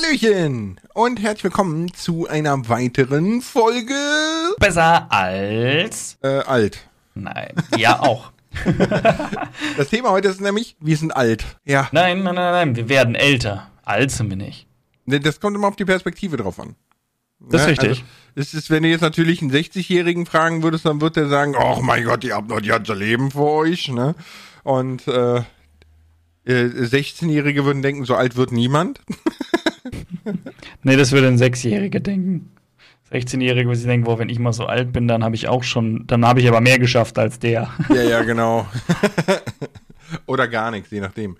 Hallöchen und herzlich willkommen zu einer weiteren Folge. Besser als. Äh, alt. Nein, ja auch. Das Thema heute ist nämlich, wir sind alt. Ja, Nein, nein, nein, nein, wir werden älter. Alt sind wir nicht. das kommt immer auf die Perspektive drauf an. Das ist Ne, richtig. Also, es ist, wenn du jetzt natürlich einen 60-Jährigen fragen würdest, dann wird der sagen, oh mein Gott, ihr habt noch die ganze Leben vor euch, ne? Und äh, äh, 16-Jährige würden denken, so alt wird niemand. Nee, das würde ein Sechsjähriger denken. 16-Jährige würde sich denken, boah, wenn ich mal so alt bin, dann habe ich auch schon, dann habe ich aber mehr geschafft als der. Ja, ja, genau. Oder gar nichts, je nachdem.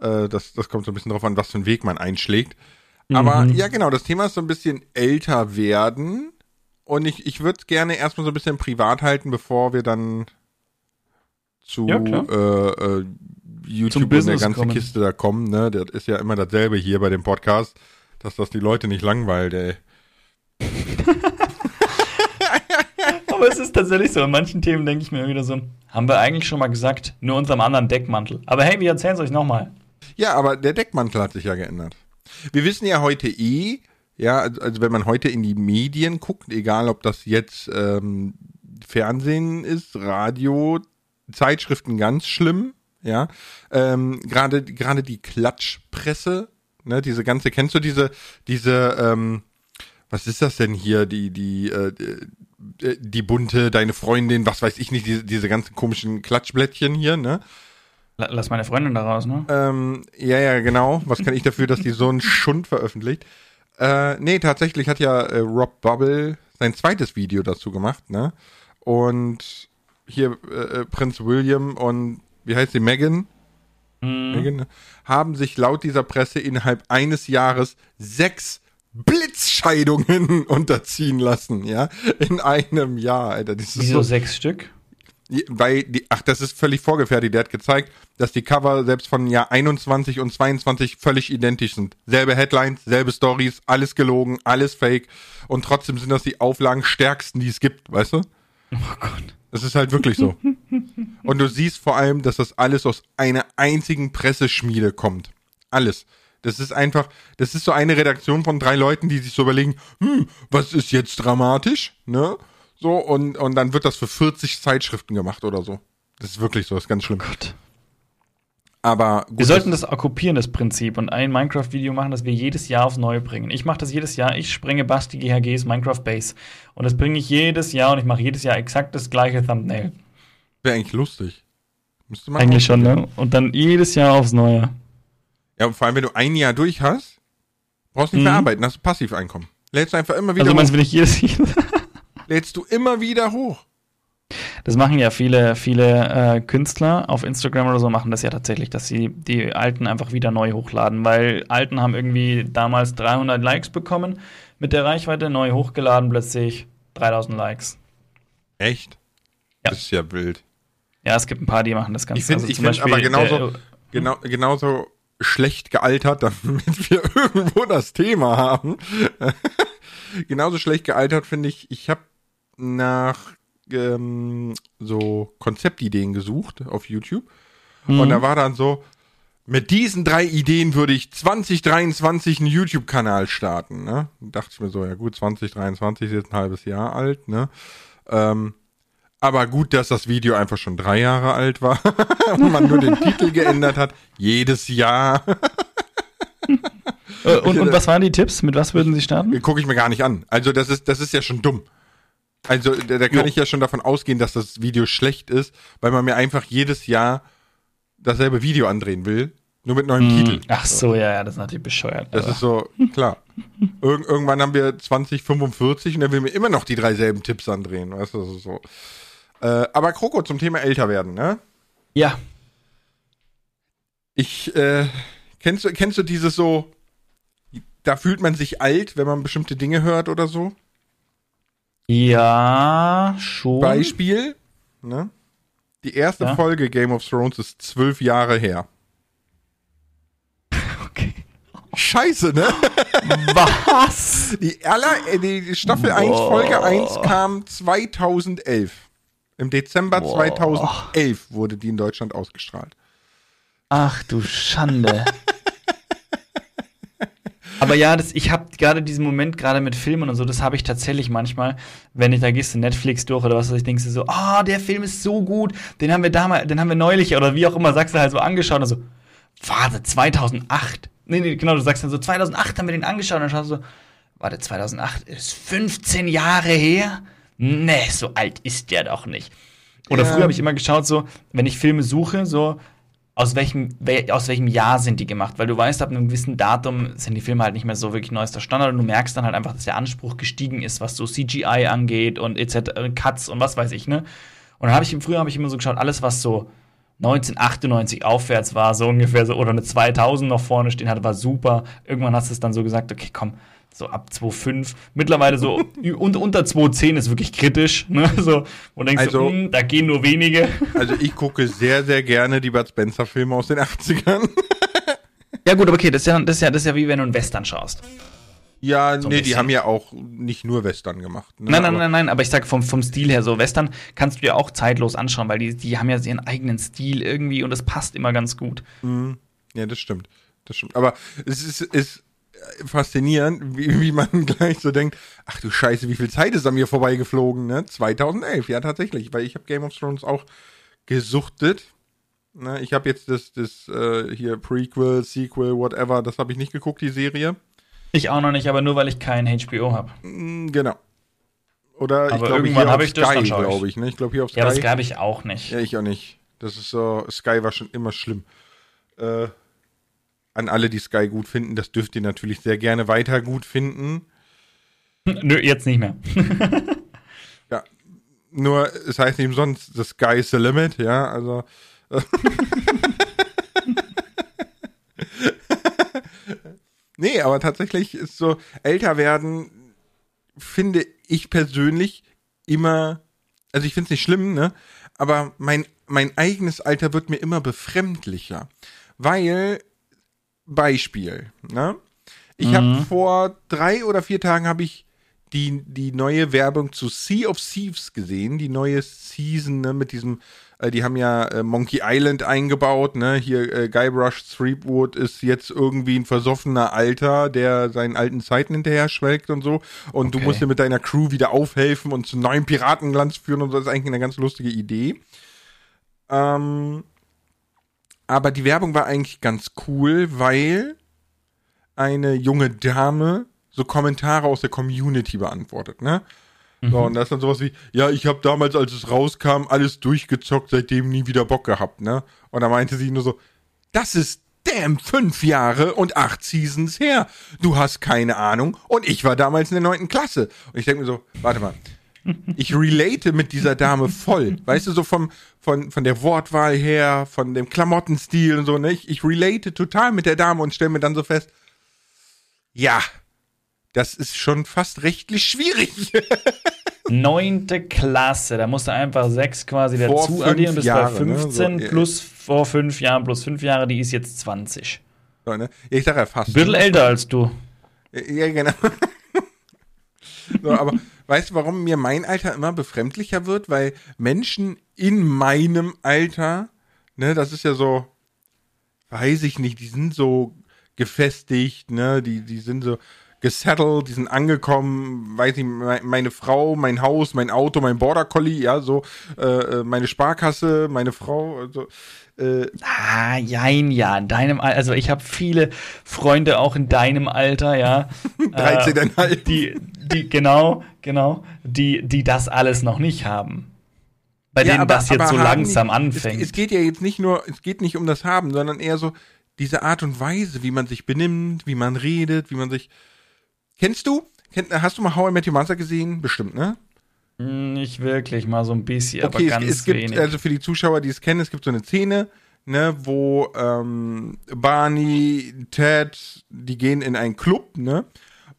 Äh, das, das kommt so ein bisschen drauf an, was für einen Weg man einschlägt. Aber ja, genau, das Thema ist so ein bisschen älter werden. Und ich, ich würde es gerne erstmal so ein bisschen privat halten, bevor wir dann zu Ja, äh, äh, YouTube und der ganzen kommen. Kiste da kommen. Ne? Das ist ja immer dasselbe hier bei dem Podcast, dass das die Leute nicht langweilt, ey. aber es ist tatsächlich so, in manchen Themen denke ich mir wieder so, haben wir eigentlich schon mal gesagt, nur unserem anderen Deckmantel. Aber hey, wir erzählen es euch nochmal. Ja, aber der Deckmantel hat sich ja geändert. Wir wissen ja heute eh, ja, also, also wenn man heute in die Medien guckt, egal ob das jetzt ähm, Fernsehen ist, Radio, Zeitschriften ganz schlimm, ja, ähm, gerade gerade die Klatschpresse, ne, diese ganze, kennst du diese diese ähm, was ist das denn hier, die die äh, äh, die bunte, deine Freundin, was weiß ich nicht, diese, diese ganzen komischen Klatschblättchen hier, ne? La- Lass meine Freundin da raus, ne? Ähm, ja, ja, genau. Was kann ich dafür, dass die so einen Schund veröffentlicht? Äh, nee, tatsächlich hat ja äh, Rob Bubble sein zweites Video dazu gemacht, ne? Und hier äh, äh, Prinz William und wie heißt sie, Megan? Megan, ne? haben sich laut dieser Presse innerhalb eines Jahres sechs Blitzscheidungen unterziehen lassen, ja? In einem Jahr, Alter. Das Wieso so sechs Stück? weil die, ach, das ist völlig vorgefertigt. Der hat gezeigt, dass die Cover selbst von Jahr 21 und 22 völlig identisch sind. Selbe Headlines, selbe Stories, alles gelogen, alles fake. Und trotzdem sind das die Auflagen stärksten, die es gibt, weißt du? Oh Gott. Das ist halt wirklich so. Und du siehst vor allem, dass das alles aus einer einzigen Presseschmiede kommt. Alles. Das ist einfach, das ist so eine Redaktion von drei Leuten, die sich so überlegen, hm, was ist jetzt dramatisch, ne? So, und, und dann wird das für 40 Zeitschriften gemacht oder so. Das ist wirklich so, das ist ganz schlimm. Gott. Aber gut, Wir sollten das okkupieren, das Prinzip, und ein Minecraft-Video machen, das wir jedes Jahr aufs Neue bringen. Ich mache das jedes Jahr. Ich springe Basti GHGs Minecraft Base. Und das bringe ich jedes Jahr und ich mache jedes Jahr exakt das gleiche Thumbnail. wäre eigentlich lustig. Müsste man Eigentlich schon, ne? Und dann jedes Jahr aufs Neue. Ja, und vor allem, wenn du ein Jahr durch hast, brauchst nicht mehr Mhm. arbeiten, hast du Passiveinkommen. Lädst du einfach immer wieder Also hoch. meinst du, wenn ich jedes Lädst du immer wieder hoch. Das machen ja viele, viele äh, Künstler auf Instagram oder so, machen das ja tatsächlich, dass sie die alten einfach wieder neu hochladen, weil alten haben irgendwie damals 300 Likes bekommen mit der Reichweite, neu hochgeladen, plötzlich 3000 Likes. Echt? Ja. Das ist ja wild. Ja, es gibt ein paar, die machen das Ganze. Ich finde Also ich find aber genauso, der- genau, genauso schlecht gealtert, damit wir irgendwo das Thema haben. genauso schlecht gealtert finde ich, ich habe nach ähm, so Konzeptideen gesucht auf YouTube Mhm. und da war dann so, mit diesen drei Ideen würde ich 2023 einen YouTube-Kanal starten. Ne? Da dachte ich mir so, ja gut, 2023 ist jetzt ein halbes Jahr alt. Ne? Ähm, aber gut, dass das Video einfach schon drei Jahre alt war und man nur den Titel geändert hat. Jedes Jahr. Äh, und, und was waren die Tipps? Mit was würden Sie starten? Gucke ich mir gar nicht an. Also das ist, das ist ja schon dumm. Also da, da kann Jo. ich ja schon davon ausgehen, dass das Video schlecht ist, weil man mir einfach jedes Jahr dasselbe Video andrehen will, nur mit neuem Titel. Ach so, ja, ja, das ist natürlich bescheuert. Das aber- ist so, klar. Irg irgendwann haben wir 2045 und er will mir immer noch die drei selben Tipps andrehen. Weißt du, so. Äh, aber Kroko zum Thema älter werden, ne? ja, Ich, äh, kennst du, kennst du dieses so, da fühlt man sich alt, wenn man bestimmte Dinge hört oder so? Ja, schon. Beispiel, ne? Die erste Ja. Folge Game of Thrones ist zwölf Jahre her. Okay. Scheiße, ne? Was? Die, aller, äh, die Staffel 1, Boah. Folge 1 kam 2011. Im Dezember Boah. 2011 wurde die in Deutschland ausgestrahlt. Ach du Schande. Aber ja, das, ich habe gerade diesen Moment, gerade mit Filmen und so, das habe ich tatsächlich manchmal, wenn ich da gehst du Netflix durch oder was weiß ich, denkst du so, ah, oh, der Film ist so gut, den haben wir damals, den haben wir neulich oder wie auch immer, sagst du halt so angeschaut und so, warte, 2008. Nee, nee, genau, du sagst dann so, 2008 haben wir den angeschaut und dann schaust du so, warte, 2008 ist 15 Jahre her? Nee, so alt ist der doch nicht. Oder ja. früher habe ich immer geschaut, so, wenn ich Filme suche, so, aus welchem, aus welchem Jahr sind die gemacht? Weil du weißt, ab einem gewissen Datum sind die Filme halt nicht mehr so wirklich neuester Standard und du merkst dann halt einfach, dass der Anspruch gestiegen ist, was so CGI angeht und etc., Cuts und was weiß ich, ne? Und dann habe ich, früher habe ich immer so geschaut, alles, was so 1998 aufwärts war, so ungefähr so, oder eine 2000 noch vorne stehen hatte, war super. Irgendwann hast du es dann so gesagt, okay, komm, so ab 2,5. Mittlerweile so un unter 2,10 ist wirklich kritisch. Ne? So, wo denkst also, du, hm, da gehen nur wenige. Also ich gucke sehr, sehr gerne die Bud Spencer-Filme aus den 80ern. ja gut, aber okay, das ist ja, das, ist ja, das ist ja wie wenn du einen Western schaust. Ja, so nee, die haben ja auch nicht nur Western gemacht. Ne? Nein, nein, nein, nein, aber ich sag vom, vom Stil her so, Western kannst du dir auch zeitlos anschauen, weil die, die haben ja ihren eigenen Stil irgendwie und es passt immer ganz gut. Mhm. Ja, das stimmt. Das stimmt. Aber es ist, ist faszinierend, wie, wie man gleich so denkt, ach du Scheiße, wie viel Zeit ist an mir vorbeigeflogen, ne? 2011, ja tatsächlich, weil ich habe Game of Thrones auch gesuchtet. Ne? Ich habe jetzt das, das äh, hier Prequel, Sequel, whatever, das habe ich nicht geguckt, die Serie. Ich auch noch nicht, aber nur weil ich kein HBO habe. Mm, genau. Oder aber ich glaube irgendwann habe ich Sky, glaube ich. Ne? Ich glaube hier auf Sky. Ja, das glaube ich auch nicht. Ja, ich auch nicht. Das ist so, Sky war schon immer schlimm. Äh, an alle, die Sky gut finden, das dürft ihr natürlich sehr gerne weiter gut finden. Nö, jetzt nicht mehr. ja, nur es heißt nicht umsonst, the sky is the limit, ja, also. Nee, aber tatsächlich ist so, älter werden, finde ich persönlich immer, also ich finde es nicht schlimm, ne? Aber mein, mein eigenes Alter wird mir immer befremdlicher. Weil, Beispiel, ne? Ich mhm. habe vor drei oder vier Tagen habe ich die, die neue Werbung zu Sea of Thieves gesehen, die neue Season ne, mit diesem, äh, die haben ja äh, Monkey Island eingebaut, ne? Hier äh, Guybrush Threepwood ist jetzt irgendwie ein versoffener Alter, der seinen alten Zeiten hinterher schwelgt und so. Und okay. du musst dir mit deiner Crew wieder aufhelfen und zu neuen Piratenglanz führen und so. Das ist eigentlich eine ganz lustige Idee. Ähm, aber die Werbung war eigentlich ganz cool, weil eine junge Dame so Kommentare aus der Community beantwortet, ne? Mhm. So, und das ist dann sowas wie, ja, ich habe damals, als es rauskam, alles durchgezockt, seitdem nie wieder Bock gehabt, ne? Und da meinte sie nur so, das ist damn fünf Jahre und acht Seasons her. Du hast keine Ahnung. Und ich war damals in der neunten Klasse. Und ich denke mir so, warte mal. Ich relate mit dieser Dame voll. Weißt du, so vom, von, von der Wortwahl her, von dem Klamottenstil und so, ne? Ich, ich relate total mit der Dame und stelle mir dann so fest, ja, das ist schon fast rechtlich schwierig. Neunte Klasse, da musst du einfach sechs quasi dazu addieren, bis Jahre, bei 15 ne? so, plus vor fünf Jahren plus fünf Jahre, die ist jetzt 20. So, ne? Ich sag ja fast. Ein bisschen älter als du. Ja, genau. so, aber weißt du, warum mir mein Alter immer befremdlicher wird? Weil Menschen in meinem Alter, ne, das ist ja so, weiß ich nicht, die sind so gefestigt, ne, die, die sind so, gesettelt, die sind angekommen, weiß ich, meine Frau, mein Haus, mein Auto, mein Border Collie, ja, so, äh, äh, meine Sparkasse, meine Frau, also, äh, ah, jein, ja, in deinem Alter, also ich habe viele Freunde auch in deinem Alter, ja. 13,5. Äh, die, die, genau, genau, die, die das alles noch nicht haben. Bei ja, denen aber, das jetzt so langsam nicht, anfängt. Es, es geht ja jetzt nicht nur, es geht nicht um das Haben, sondern eher so diese Art und Weise, wie man sich benimmt, wie man redet, wie man sich, Kennst du? Hast du mal How I Met Your Mother gesehen? Bestimmt, ne? Nicht wirklich, mal so ein bisschen, okay, aber ganz es, es gibt, wenig. Also für die Zuschauer, die es kennen, es gibt so eine Szene, ne, wo ähm, Barney, Ted, die gehen in einen Club, ne?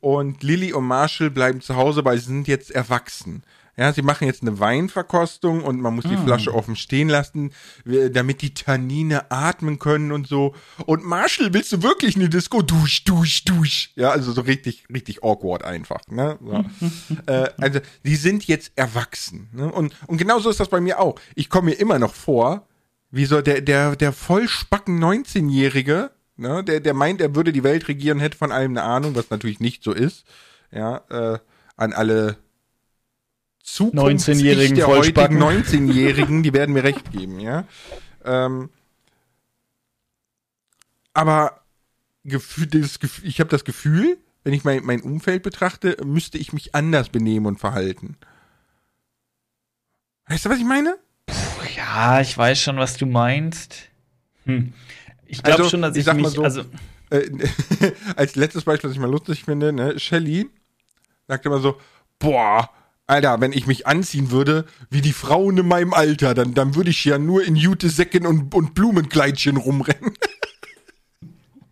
Und Lily und Marshall bleiben zu Hause, weil sie sind jetzt erwachsen. Ja, sie machen jetzt eine Weinverkostung und man muss die mm. Flasche offen stehen lassen, damit die Tannine atmen können und so. Und Marshall, willst du wirklich eine Disco? Dusch, dusch, dusch. Ja, also so richtig, richtig awkward einfach. Ne? So. äh, also, die sind jetzt erwachsen. Ne? Und, und genauso ist das bei mir auch. Ich komme mir immer noch vor, wie so der, der, der vollspacken 19-Jährige, ne? der, der meint, er würde die Welt regieren, hätte von allem eine Ahnung, was natürlich nicht so ist. Ja, äh, an alle 19-jährigen der heutigen 19-Jährigen, die werden mir recht geben, ja. Ähm, aber ich habe das Gefühl, wenn ich mein, mein Umfeld betrachte, müsste ich mich anders benehmen und verhalten. Weißt du, was ich meine? Puh, ja, ich weiß schon, was du meinst. Hm. Ich glaube also, schon, dass ich, ich mich, mal so, also äh, als letztes Beispiel, was ich mal lustig finde, ne, Shelly sagt immer so, boah, Alter, wenn ich mich anziehen würde, wie die Frauen in meinem Alter, dann, dann würde ich ja nur in Jutesäcken und, und Blumenkleidchen rumrennen.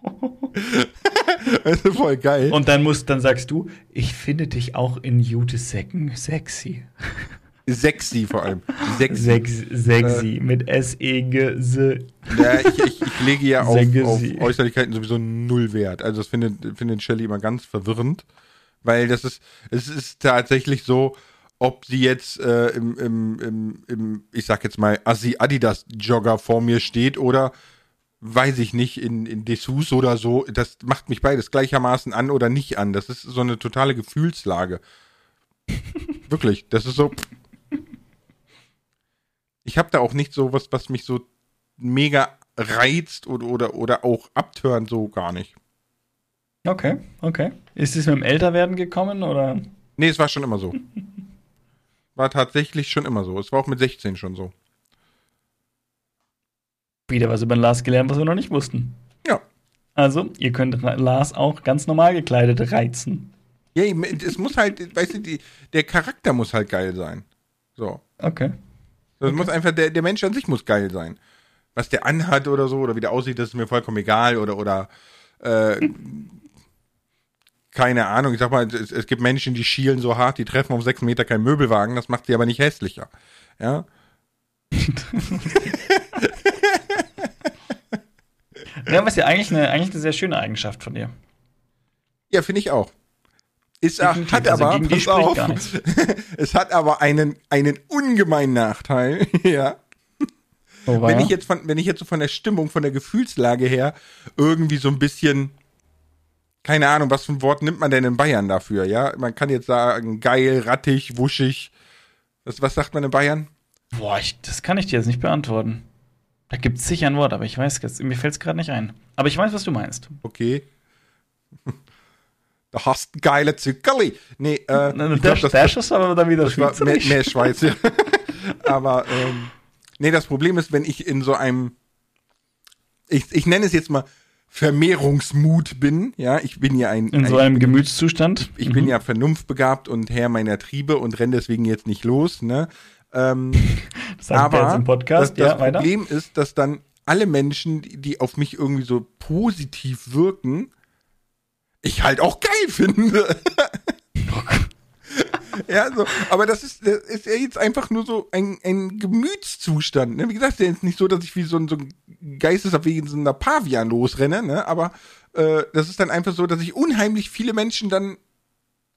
das ist voll geil. Und dann musst, dann sagst du, ich finde dich auch in Jutesäcken sexy. Sexy vor allem. Sexy. Sex, sexy. Äh, mit S-E-G-S. Ja, ich, ich, ich lege ja auf, auf, Äußerlichkeiten sowieso null Wert. Also das findet, findet Shelley immer ganz verwirrend. Weil das ist, es ist tatsächlich so, ob sie jetzt äh, im, im, im, im, ich sag jetzt mal, Assi Adidas Jogger vor mir steht oder weiß ich nicht, in, in Dessous oder so, das macht mich beides gleichermaßen an oder nicht an. Das ist so eine totale Gefühlslage. Wirklich, das ist so. Ich habe da auch nicht so was, was mich so mega reizt oder, oder, oder auch abtören, so gar nicht. Okay, okay. Ist es mit dem Älterwerden gekommen oder? Nee, es war schon immer so. War tatsächlich schon immer so. Es war auch mit 16 schon so. Wieder was über den Lars gelernt, was wir noch nicht wussten. Ja. Also, ihr könnt Lars auch ganz normal gekleidet reizen. Ja, es muss halt, weißt du, die, der Charakter muss halt geil sein. So. Okay. Das okay. muss einfach, der, der Mensch an sich muss geil sein. Was der anhat oder so, oder wie der aussieht, das ist mir vollkommen egal. Oder, oder äh, keine Ahnung, ich sag mal, es, es, gibt Menschen, die schielen so hart, die treffen auf sechs Meter keinen Möbelwagen, das macht sie aber nicht hässlicher. Ja. ja, aber ist ja eigentlich eine, eigentlich eine sehr schöne Eigenschaft von dir. Ja, finde ich auch. Ist, hat also aber, pass auf, es hat aber einen, einen ungemeinen Nachteil, ja. Oh, wenn ich jetzt von, wenn ich jetzt so von der Stimmung, von der Gefühlslage her irgendwie so ein bisschen keine Ahnung, was für ein Wort nimmt man denn in Bayern dafür, ja? Man kann jetzt sagen, geil, rattig, wuschig. Was, was sagt man in Bayern? Boah, ich, das kann ich dir jetzt nicht beantworten. Da gibt es sicher ein Wort, aber ich weiß, mir fällt es gerade nicht ein. Aber ich weiß, was du meinst. Okay. Da hast du geile Zuckerli. Nee, äh, Na, ich das, das ist aber dann wieder Schweiz. Mehr, mehr Schweiz, ja. aber, ähm, nee, das Problem ist, wenn ich in so einem, ich, ich nenne es jetzt mal Vermehrungsmut bin. Ja, ich bin ja ein. In so einem Gemütszustand. Ich, ich mhm. bin ja vernunftbegabt und Herr meiner Triebe und renne deswegen jetzt nicht los. Ne? Ähm, das aber Podcast. das, das ja, Problem ist, dass dann alle Menschen, die, die auf mich irgendwie so positiv wirken, ich halt auch geil finde. Ja, so, aber das ist, das ist ja jetzt einfach nur so ein, ein Gemütszustand. Ne? Wie gesagt, der ist nicht so, dass ich wie so ein, so ein geistesabwesender Pavian losrenne, ne? aber äh, das ist dann einfach so, dass ich unheimlich viele Menschen dann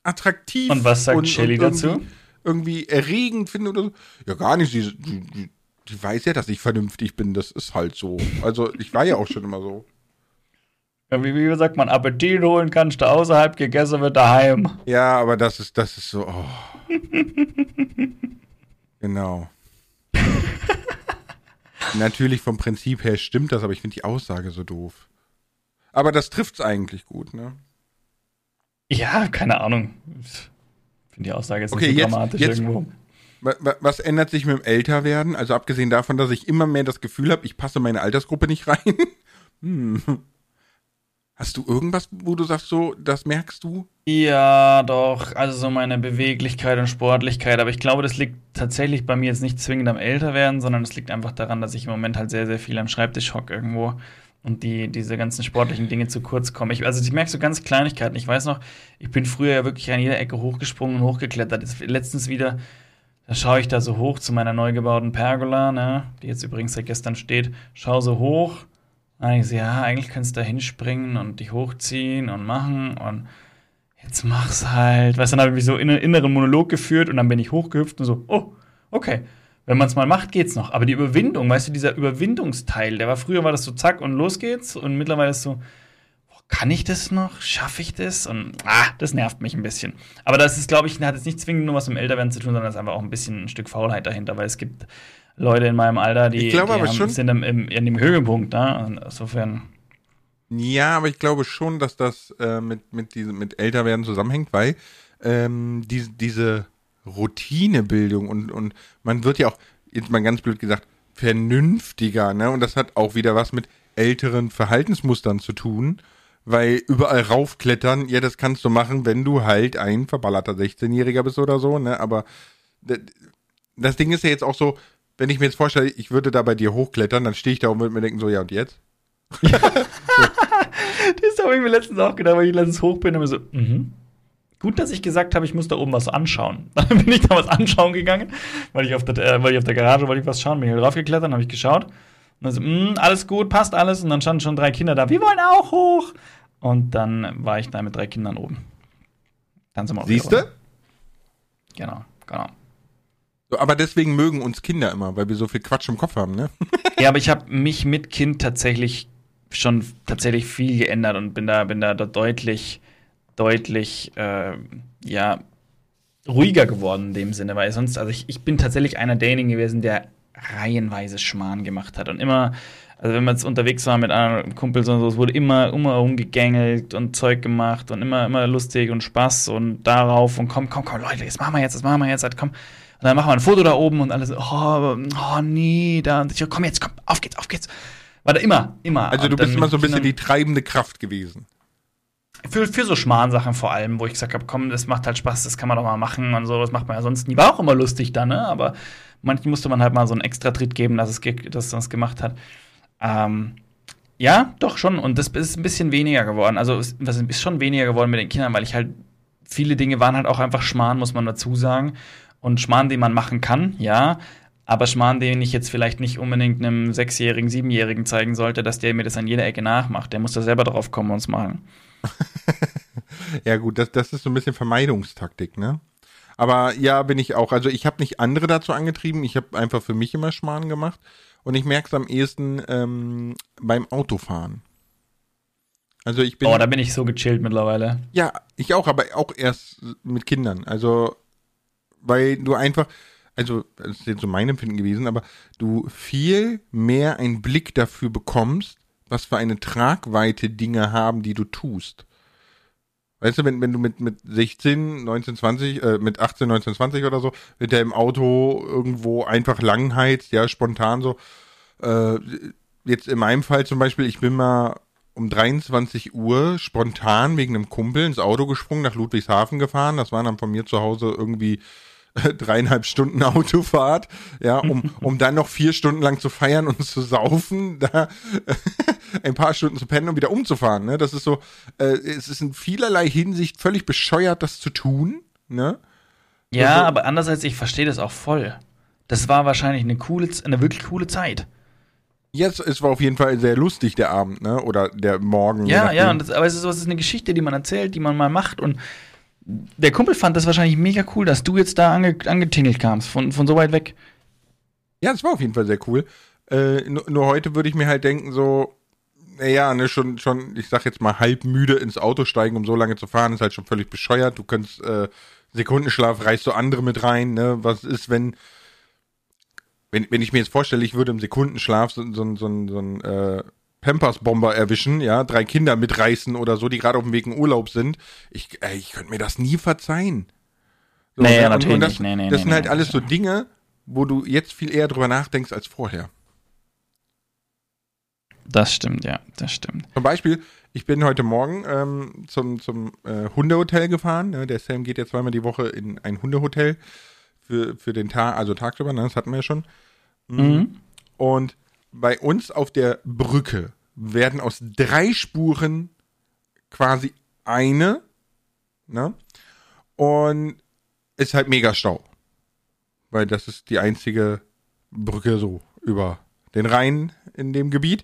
attraktiv und was sagt und, Shelly dazu? Irgendwie erregend finde oder so. Ja, gar nicht. Die, die, die weiß ja, dass ich vernünftig bin. Das ist halt so. Also, ich war ja auch schon immer so. Wie, wie sagt man, Appetit holen kannst du außerhalb, gegessen wird daheim. Ja, aber das ist, das ist so, oh. genau. Natürlich vom Prinzip her stimmt das, aber ich finde die Aussage so doof. Aber das trifft's eigentlich gut, ne? Ja, keine Ahnung. Ich finde die Aussage jetzt okay, nicht so jetzt, dramatisch jetzt, irgendwo. Was ändert sich mit dem Älterwerden? Also abgesehen davon, dass ich immer mehr das Gefühl habe, ich passe meine Altersgruppe nicht rein. hm. Hast du irgendwas, wo du sagst, so, das merkst du? Ja, doch. Also so meine Beweglichkeit und Sportlichkeit. Aber ich glaube, das liegt tatsächlich bei mir jetzt nicht zwingend am Älterwerden, sondern es liegt einfach daran, dass ich im Moment halt sehr, sehr viel am Schreibtisch hocke irgendwo und die, diese ganzen sportlichen Dinge zu kurz kommen. Ich, also ich merke so ganz Kleinigkeiten. Ich weiß noch, ich bin früher ja wirklich an jeder Ecke hochgesprungen und hochgeklettert. Letztens wieder, da schaue ich da so hoch zu meiner neu gebauten Pergola, ne, die jetzt übrigens seit gestern steht, schaue so hoch und ich so, ja, eigentlich kannst du da hinspringen und dich hochziehen und machen und jetzt mach's halt. Weißt du, dann habe ich so einen inneren Monolog geführt und dann bin ich hochgehüpft und so, oh, okay. Wenn man es mal macht, geht's noch. Aber die Überwindung, weißt du, dieser Überwindungsteil, der war früher war das so zack und los geht's und mittlerweile ist so, kann ich das noch? Schaffe ich das? Und ah, das nervt mich ein bisschen. Aber das ist, glaube ich, hat jetzt nicht zwingend nur was mit dem Älterwerden zu tun, sondern es ist einfach auch ein bisschen ein Stück Faulheit dahinter, weil es gibt Leute in meinem Alter, die, glaub, die haben, schon, sind im, im, in dem Höhepunkt. Ne? Insofern. Ja, aber ich glaube schon, dass das äh, mit, mit, diesem, mit Älterwerden zusammenhängt, weil ähm, diese, diese Routinebildung und, und man wird ja auch, jetzt mal ganz blöd gesagt, vernünftiger, ne? Und das hat auch wieder was mit älteren Verhaltensmustern zu tun, weil überall raufklettern, ja, das kannst du machen, wenn du halt ein verballerter 16-Jähriger bist oder so, ne? Aber das Ding ist ja jetzt auch so, wenn ich mir jetzt vorstelle, ich würde da bei dir hochklettern, dann stehe ich da und würde mir denken, so, ja, und jetzt? Ja. das habe ich mir letztens auch gedacht, weil ich letztens hoch bin und mir so, mhm. Gut, dass ich gesagt habe, ich muss da oben was anschauen. Dann bin ich da was anschauen gegangen, weil ich auf der, äh, weil ich auf der Garage wollte ich was schauen, bin hier draufgeklettert, habe ich geschaut. Und dann so, mh, alles gut, passt alles. Und dann standen schon drei Kinder da, wir wollen auch hoch. Und dann war ich da mit drei Kindern oben. Dann sind wir Siehst du? Genau, genau. Aber deswegen mögen uns Kinder immer, weil wir so viel Quatsch im Kopf haben, ne? ja, aber ich habe mich mit Kind tatsächlich schon tatsächlich viel geändert und bin da, bin da deutlich deutlich, äh, ja, ruhiger geworden in dem Sinne, weil sonst, also ich, ich bin tatsächlich einer derjenigen gewesen, der reihenweise Schmarrn gemacht hat und immer, also wenn man jetzt unterwegs war mit anderen Kumpels und so, es wurde immer, immer rumgegängelt und Zeug gemacht und immer, immer lustig und Spaß und darauf und komm, komm, komm, Leute, jetzt machen wir jetzt, das machen wir jetzt, halt, komm. Und dann machen wir ein Foto da oben und alles, oh, oh nee, da, und ich, komm jetzt, komm, auf geht's, auf geht's. War da immer, immer. Also du bist immer so ein bisschen die treibende Kraft gewesen für, für so Schmarrn-Sachen vor allem, wo ich gesagt habe, komm, das macht halt Spaß, das kann man doch mal machen und so, das macht man ja sonst nie. War auch immer lustig dann, ne? Aber manchmal musste man halt mal so einen extra Tritt geben, dass es dass das gemacht hat. Ähm, ja, doch schon. Und das ist ein bisschen weniger geworden. Also es ist schon weniger geworden mit den Kindern, weil ich halt viele Dinge waren halt auch einfach Schmarrn, muss man dazu sagen. Und Schmarrn, den man machen kann, ja. Aber Schmarrn, den ich jetzt vielleicht nicht unbedingt einem Sechsjährigen, Siebenjährigen zeigen sollte, dass der mir das an jeder Ecke nachmacht. Der muss da selber drauf kommen und es machen. ja, gut, das, das ist so ein bisschen Vermeidungstaktik, ne? Aber ja, bin ich auch. Also ich habe nicht andere dazu angetrieben, ich habe einfach für mich immer Schmarrn gemacht. Und ich merke es am ehesten ähm, beim Autofahren. Also ich bin. Oh, da bin ich so gechillt mittlerweile. Ja, ich auch, aber auch erst mit Kindern. Also, weil du einfach, also, das ist jetzt so mein Empfinden gewesen, aber du viel mehr einen Blick dafür bekommst, was für eine Tragweite Dinge haben, die du tust. Weißt du, wenn, wenn du mit, mit 16, 19, 20, äh, mit 18, 19, 20 oder so, mit der im Auto irgendwo einfach langheizt, ja, spontan so. Äh, jetzt in meinem Fall zum Beispiel, ich bin mal um 23 Uhr spontan wegen einem Kumpel ins Auto gesprungen, nach Ludwigshafen gefahren. Das waren dann von mir zu Hause irgendwie dreieinhalb Stunden Autofahrt, ja, um, um dann noch vier Stunden lang zu feiern und zu saufen, da ein paar Stunden zu pennen und wieder umzufahren. Ne? Das ist so, äh, es ist in vielerlei Hinsicht völlig bescheuert, das zu tun. Ne? Ja, also, aber andererseits, ich verstehe das auch voll. Das war wahrscheinlich eine coole, eine wirklich coole Zeit. Ja, es, es war auf jeden Fall sehr lustig, der Abend, ne? Oder der Morgen. Ja, ja, das, aber es ist, es ist eine Geschichte, die man erzählt, die man mal macht und der Kumpel fand das wahrscheinlich mega cool, dass du jetzt da ange angetingelt kamst, von, von so weit weg. Ja, das war auf jeden Fall sehr cool. Äh, nur, nur, heute würde ich mir halt denken, so, naja, ne, schon, schon, ich sag jetzt mal, halb müde ins Auto steigen, um so lange zu fahren, ist halt schon völlig bescheuert. Du könntest, äh, Sekundenschlaf reißt du andere mit rein, ne? Was ist, wenn, wenn, wenn ich mir jetzt vorstelle, ich würde im Sekundenschlaf so, so, so, so ein, äh, Pampers-Bomber erwischen, ja, drei Kinder mitreißen oder so, die gerade auf dem Weg in Urlaub sind. Ich, äh, ich könnte mir das nie verzeihen. So, nee, ja, natürlich das, nicht. Nee, nee, das sind nee, halt alles so Dinge, wo du jetzt viel eher drüber nachdenkst als vorher. Das stimmt, ja, das stimmt. Zum Beispiel, ich bin heute Morgen ähm, zum, zum äh, Hundehotel gefahren. Ne? Der Sam geht ja zweimal die Woche in ein Hundehotel für, für den Tag, also tagsüber, ne? das hatten wir ja schon. Mhm. mhm. Und bei uns auf der Brücke werden aus drei Spuren quasi eine, ne? Und ist halt mega Stau. Weil das ist die einzige Brücke so über den Rhein in dem Gebiet.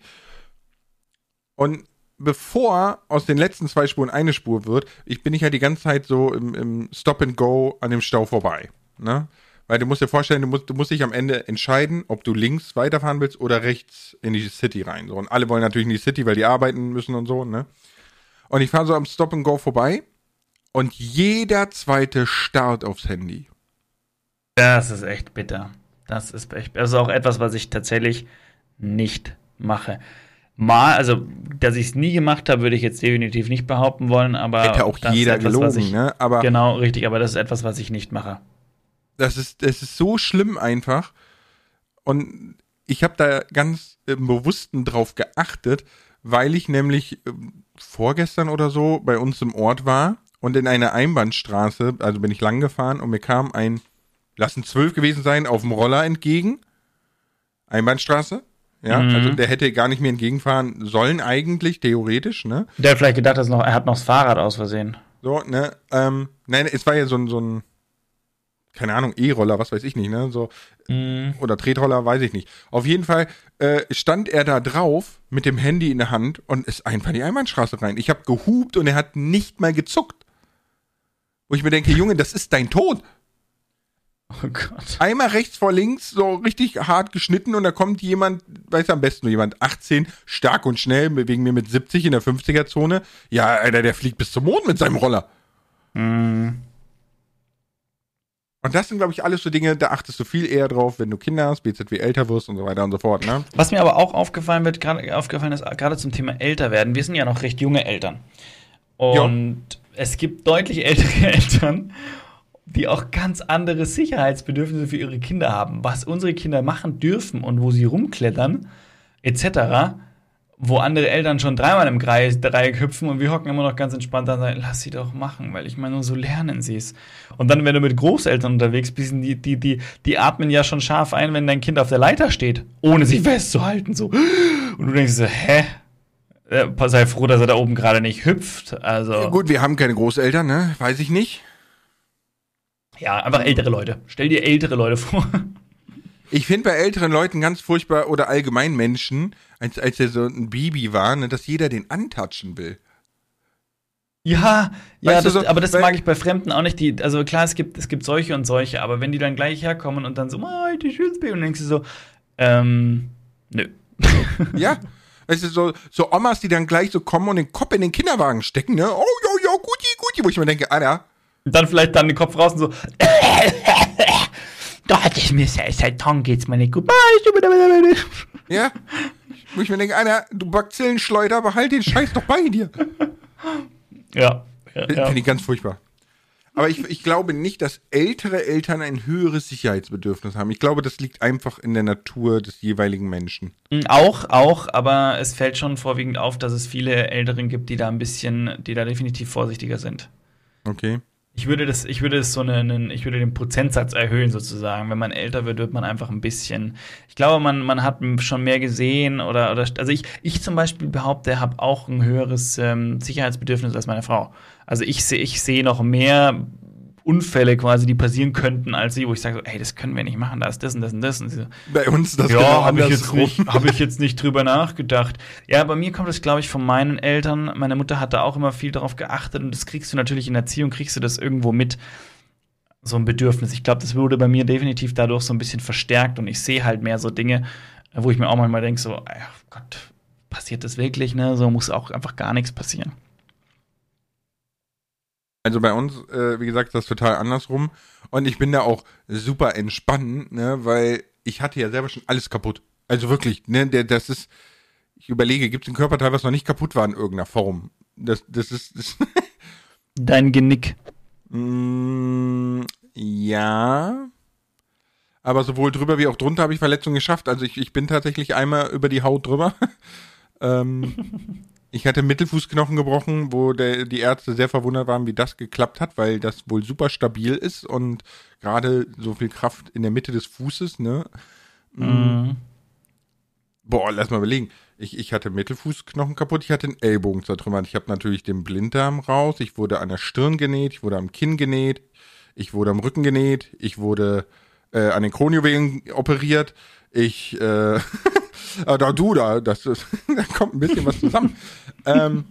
Und bevor aus den letzten zwei Spuren eine Spur wird, ich bin ich halt die ganze Zeit so im, im Stop and Go an dem Stau vorbei. Ne? Weil du musst dir vorstellen, du musst, du musst dich am Ende entscheiden, ob du links weiterfahren willst oder rechts in die City rein. So, und alle wollen natürlich in die City, weil die arbeiten müssen und so, ne? Und ich fahre so am Stop and Go vorbei und jeder zweite starrt aufs Handy. Das ist echt bitter. Das ist echt, das ist auch etwas, was ich tatsächlich nicht mache. Mal, also, dass ich es nie gemacht habe, würde ich jetzt definitiv nicht behaupten wollen, aber. Hätte auch jeder etwas, gelogen, ich, ne? Aber genau, richtig, aber das ist etwas, was ich nicht mache. Das ist, das ist so schlimm einfach. Und ich habe da ganz im Bewussten drauf geachtet, weil ich nämlich äh, vorgestern oder so bei uns im Ort war und in einer Einbahnstraße, also bin ich lang gefahren und mir kam ein, lassen zwölf gewesen sein, auf dem Roller entgegen. Einbahnstraße. Ja, mhm. also der hätte gar nicht mehr entgegenfahren sollen eigentlich, theoretisch, ne? Der hat vielleicht gedacht, dass noch, er hat noch das Fahrrad aus Versehen. So, ne? Ähm, nein, es war ja so ein, so ein keine Ahnung, E-Roller, was weiß ich nicht, ne? So, mm. Oder Tretroller, weiß ich nicht. Auf jeden Fall äh, stand er da drauf mit dem Handy in der Hand und ist einfach in die Einbahnstraße rein. Ich habe gehupt und er hat nicht mal gezuckt. Wo ich mir denke, Junge, das ist dein Tod. Oh Gott. Einmal rechts vor links, so richtig hart geschnitten und da kommt jemand, weiß am besten nur jemand, 18, stark und schnell, wegen mir mit 70 in der 50er-Zone. Ja, Alter, der fliegt bis zum Mond mit seinem Roller. Mm. Und das sind, glaube ich, alles so Dinge, da achtest du viel eher drauf, wenn du Kinder hast, BZW älter wirst und so weiter und so fort. Ne? Was mir aber auch aufgefallen wird, gerade aufgefallen ist, gerade zum Thema älter werden, wir sind ja noch recht junge Eltern. Und jo. es gibt deutlich ältere Eltern, die auch ganz andere Sicherheitsbedürfnisse für ihre Kinder haben. Was unsere Kinder machen dürfen und wo sie rumklettern, etc., wo andere Eltern schon dreimal im Kreis, Dreieck hüpfen und wir hocken immer noch ganz entspannt da und sagen, lass sie doch machen, weil ich meine, nur so lernen sie es. Und dann, wenn du mit Großeltern unterwegs bist, die, die, die, die atmen ja schon scharf ein, wenn dein Kind auf der Leiter steht, ohne sich festzuhalten, so. Und du denkst so, hä? Äh, sei froh, dass er da oben gerade nicht hüpft. Also. Ja, gut, wir haben keine Großeltern, ne? Weiß ich nicht. Ja, einfach ältere Leute. Stell dir ältere Leute vor. Ich finde bei älteren Leuten ganz furchtbar oder allgemein Menschen, als, als er so ein Baby war, ne, dass jeder den antatschen will. Ja, ja, das, so, aber das mag ich bei Fremden auch nicht. Die, also klar, es gibt, es gibt solche und solche, aber wenn die dann gleich herkommen und dann so, oh, die schönes Baby, und denkst du so, ähm, nö. Ja, weißt du, so, so Omas, die dann gleich so kommen und den Kopf in den Kinderwagen stecken, ne? Oh, ja, ja, guti, guti, wo ich mir denke, Alter. Und dann vielleicht dann den Kopf raus und so, da hat es mir seit, seit Tagen geht's mir nicht gut. Ja, wo ich mir denke, Alter, du Bakzillenschleuder, behalt den Scheiß doch bei dir. Ja. ja, ja. Finde ich ganz furchtbar. Aber ich, ich glaube nicht, dass ältere Eltern ein höheres Sicherheitsbedürfnis haben. Ich glaube, das liegt einfach in der Natur des jeweiligen Menschen. Hm, auch, auch, aber es fällt schon vorwiegend auf, dass es viele Älteren gibt, die da ein bisschen, die da definitiv vorsichtiger sind. Okay. Ich würde das, ich würde es so einen, ich würde den Prozentsatz erhöhen sozusagen. Wenn man älter wird, wird man einfach ein bisschen. Ich glaube, man, man hat schon mehr gesehen oder, oder also ich, ich zum Beispiel behaupte, habe auch ein höheres ähm, Sicherheitsbedürfnis als meine Frau. Also ich sehe, ich sehe noch mehr Unfälle quasi, die passieren könnten, als sie, wo ich sage, so, ey, das können wir nicht machen, da ist das und das und das. Und so, bei uns das Ja, genau habe ich, jetzt nicht, hab ich jetzt nicht drüber nachgedacht. Ja, bei mir kommt das, glaube ich, von meinen Eltern. Meine Mutter hat da auch immer viel darauf geachtet und das kriegst du natürlich in Erziehung, kriegst du das irgendwo mit. So ein Bedürfnis. Ich glaube, das wurde bei mir definitiv dadurch so ein bisschen verstärkt und ich sehe halt mehr so Dinge, wo ich mir auch manchmal denke, so, ey, Gott, passiert das wirklich, ne? So muss auch einfach gar nichts passieren. Also bei uns, äh, wie gesagt, das ist total andersrum. Und ich bin da auch super entspannt, ne, weil ich hatte ja selber schon alles kaputt. Also wirklich, ne, der, das ist, ich überlege, gibt es ein Körperteil, was noch nicht kaputt war in irgendeiner Form? Das, das ist. Das Dein Genick. Mm, ja. Aber sowohl drüber wie auch drunter habe ich Verletzungen geschafft. Also ich, ich bin tatsächlich einmal über die Haut drüber. ähm, ich hatte Mittelfußknochen gebrochen, wo der, die Ärzte sehr verwundert waren, wie das geklappt hat, weil das wohl super stabil ist und gerade so viel Kraft in der Mitte des Fußes, ne? Mhm. Boah, lass mal überlegen. Ich, ich hatte Mittelfußknochen kaputt, ich hatte den Ellbogen zertrümmert. Ich habe natürlich den Blinddarm raus, ich wurde an der Stirn genäht, ich wurde am Kinn genäht, ich wurde am Rücken genäht, ich wurde äh, an den Kronjuwelen operiert, ich äh, äh, da du, da, das ist, da kommt ein bisschen was zusammen. ähm,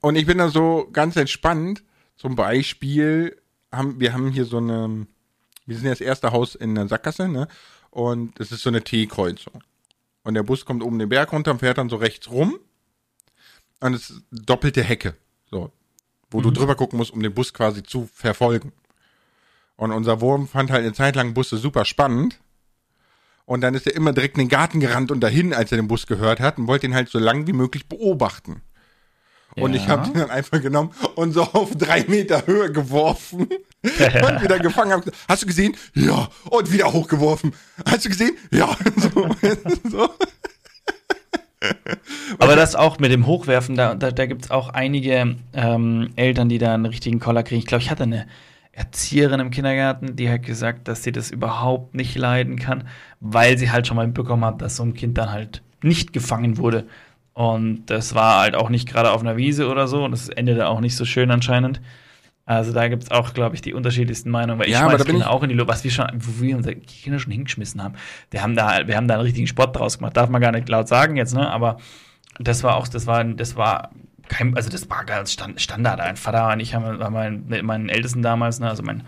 und ich bin da so ganz entspannt. Zum Beispiel haben wir haben hier so eine wir sind ja das erste Haus in der Sackgasse, ne? Und es ist so eine T-Kreuzung. Und der Bus kommt oben den Berg runter und fährt dann so rechts rum. Und es ist doppelte Hecke. So. Wo du drüber gucken musst, um den Bus quasi zu verfolgen. Und unser Wurm fand halt eine Zeit lang Busse super spannend. Und dann ist er immer direkt in den Garten gerannt und dahin, als er den Bus gehört hat und wollte ihn halt so lang wie möglich beobachten. Und ich Ja. habe den dann einfach genommen und so auf drei Meter Höhe geworfen und wieder gefangen. Hab, Hast du gesehen? Ja. Und wieder hochgeworfen. Hast du gesehen? Ja. So, so. Aber das auch mit dem Hochwerfen, da, da, da gibt es auch einige ähm, Eltern, die da einen richtigen Koller kriegen. Ich glaube, ich hatte eine Erzieherin im Kindergarten, die hat gesagt, dass sie das überhaupt nicht leiden kann, weil sie halt schon mal mitbekommen hat, dass so ein Kind dann halt nicht gefangen wurde. Und das war halt auch nicht gerade auf einer Wiese oder so und das endete auch nicht so schön anscheinend. Also da gibt es auch, glaube ich, die unterschiedlichsten Meinungen. Weil ich Ja, aber schmeiß da bin Kinder auch in die Luft, was wir schon, wo wir unsere Kinder schon hingeschmissen haben. Wir haben da, wir haben da einen richtigen Sport draus gemacht. Darf man gar nicht laut sagen jetzt, ne? Aber das war auch, das war, das war kein, also das war ganz Stand, Standard. Ein Vater und ich haben, haben mein, mit meinen Ältesten damals, ne, also mein,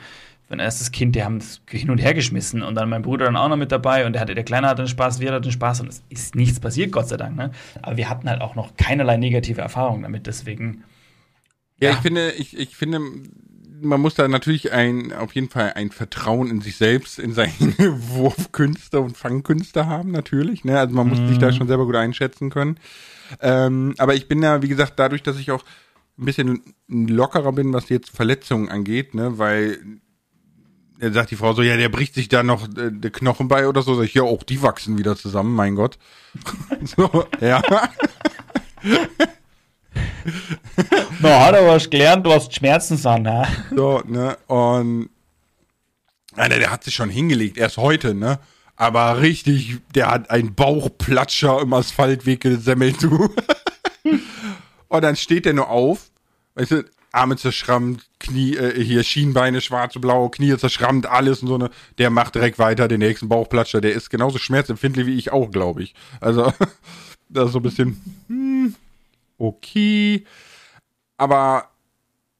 mein erstes Kind, die haben es hin und her geschmissen und dann mein Bruder dann auch noch mit dabei und der hatte, der Kleine hatte den Spaß, wir hatten den Spaß und es ist nichts passiert, Gott sei Dank, ne? Aber wir hatten halt auch noch keinerlei negative Erfahrungen damit, deswegen. Ja, Ja. ich finde, ich, ich finde, man muss da natürlich ein, auf jeden Fall ein Vertrauen in sich selbst, in seine Wurfkünste und Fangkünste haben, natürlich. Ne? Also man muss sich da schon selber gut einschätzen können. Ähm, aber ich bin ja, wie gesagt, dadurch, dass ich auch ein bisschen lockerer bin, was jetzt Verletzungen angeht, ne, weil er sagt die Frau so, ja, der bricht sich da noch äh, der Knochen bei oder so. Sag ich, ja, auch die wachsen wieder zusammen, mein Gott. so, ja. Na, hat aber gelernt, du hast Schmerzen an, ne? So, ne? Und Alter, der hat sich schon hingelegt, erst heute, ne? Aber richtig, der hat einen Bauchplatscher im Asphaltweg gesemmelt, du. Und dann steht der nur auf, weißt du, Arme zerschrammt, Knie, äh, hier Schienbeine schwarz-blau, Knie zerschrammt, alles und so ne. Der macht direkt weiter den nächsten Bauchplatscher. Der ist genauso schmerzempfindlich wie ich auch, glaube ich. Also, das ist so ein bisschen, hm, okay. Aber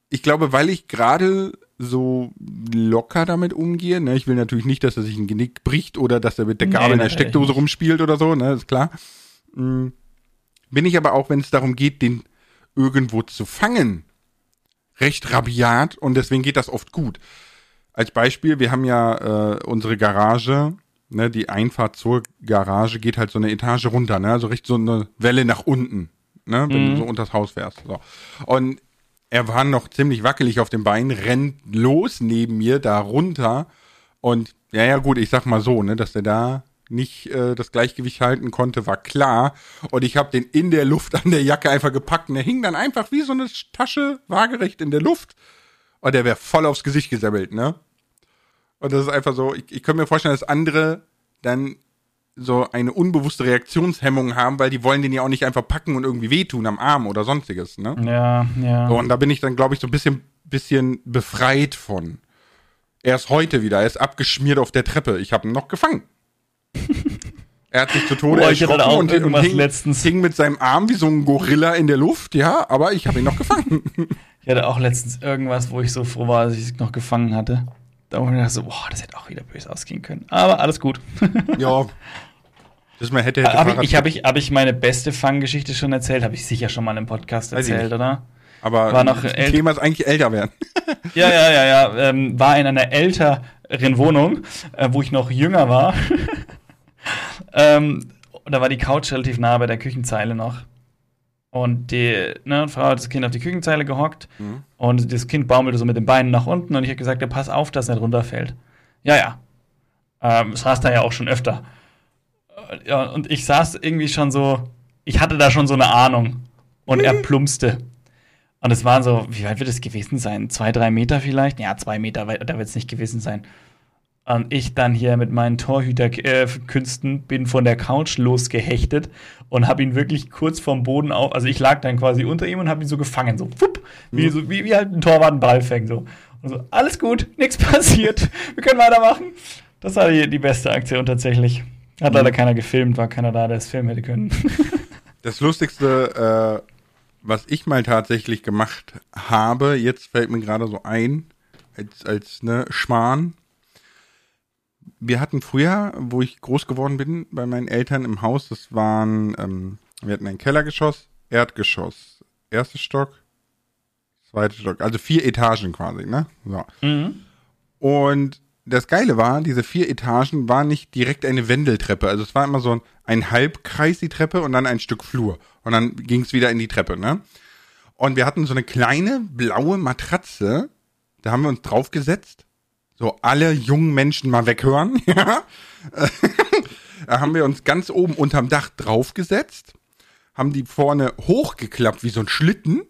ich glaube, weil ich gerade so locker damit umgehe, ne, ich will natürlich nicht, dass er sich ein Genick bricht oder dass er mit der Nee, Gabel in der Steckdose rumspielt oder so, ne, ist klar. Mm, Bin ich aber auch, wenn es darum geht, den irgendwo zu fangen, recht rabiat und deswegen geht das oft gut. Als Beispiel, wir haben ja äh, unsere Garage, ne, die Einfahrt zur Garage geht halt so eine Etage runter, ne, also recht so eine Welle nach unten, ne, wenn du so unter das Haus fährst. So. Und er war noch ziemlich wackelig auf den Beinen, rennt los neben mir da runter und ja, ja gut, ich sag mal so, ne, dass er da nicht äh, das Gleichgewicht halten konnte, war klar. Und ich habe den in der Luft an der Jacke einfach gepackt und der hing dann einfach wie so eine Tasche waagerecht in der Luft. Und der wäre voll aufs Gesicht gesammelt, ne? Und das ist einfach so, ich, ich könnte mir vorstellen, dass andere dann so eine unbewusste Reaktionshemmung haben, weil die wollen den ja auch nicht einfach packen und irgendwie wehtun am Arm oder sonstiges, ne? Ja, ja. So, und da bin ich dann, glaube ich, so ein bisschen, bisschen befreit von. Erst heute wieder, er ist abgeschmiert auf der Treppe. Ich habe ihn noch gefangen. er hat sich zu Tode hatte erschrocken und, und hing, letztens. hing mit seinem Arm wie so ein Gorilla in der Luft, ja, aber ich habe ihn noch gefangen. Ich hatte auch letztens irgendwas, wo ich so froh war, dass ich es noch gefangen hatte. Da war ich mir gedacht so, boah, das hätte auch wieder böse ausgehen können. Aber alles gut. ja. Das mal hätte, hätte Habe ich, ich, hab ich, hab ich meine beste Fanggeschichte schon erzählt? Habe ich sicher schon mal im Podcast Weiß erzählt, oder? aber war noch das Thema ist eigentlich älter werden. Ja, ja, ja, ja. Ähm, war in einer älteren Wohnung, äh, wo ich noch jünger war. ähm, da war die Couch relativ nah bei der Küchenzeile noch. Und die ne, Frau hat das Kind auf die Küchenzeile gehockt Mhm. und das Kind baumelte so mit den Beinen nach unten und ich habe gesagt, ja, pass auf, dass es nicht runterfällt. Ja, ja. Ähm, saß da ja auch schon öfter. Ja, und ich saß irgendwie schon so, ich hatte da schon so eine Ahnung. Und er plumpste. Und es waren so, wie weit wird es gewesen sein? Zwei, drei Meter vielleicht? Ja, zwei Meter da wird es nicht gewesen sein. Und ich dann hier mit meinen Torhüterkünsten bin von der Couch losgehechtet und habe ihn wirklich kurz vom Boden auf, also ich lag dann quasi unter ihm und habe ihn so gefangen, so, wupp, wie, so wie, wie halt ein Torwart einen Ball fängt, so. Und so, alles gut, nichts passiert, wir können weitermachen. Das war die, die beste Aktion tatsächlich. Hat leider keiner gefilmt, war keiner da, der es filmen hätte können. Das Lustigste, äh, was ich mal tatsächlich gemacht habe, jetzt fällt mir gerade so ein, als, als ne, Schmarrn. Wir hatten früher, wo ich groß geworden bin, bei meinen Eltern im Haus, das waren, ähm, wir hatten ein Kellergeschoss, Erdgeschoss, erster Stock, zweiter Stock, also vier Etagen quasi, ne? So. Mhm. Und das Geile war, diese vier Etagen war nicht direkt eine Wendeltreppe. Also es war immer so ein, ein Halbkreis, die Treppe, und dann ein Stück Flur. Und dann ging es wieder in die Treppe, ne? Und wir hatten so eine kleine blaue Matratze. Da haben wir uns draufgesetzt. So alle jungen Menschen mal weghören. Ja. da haben wir uns ganz oben unterm Dach draufgesetzt. Haben die vorne hochgeklappt wie so ein Schlitten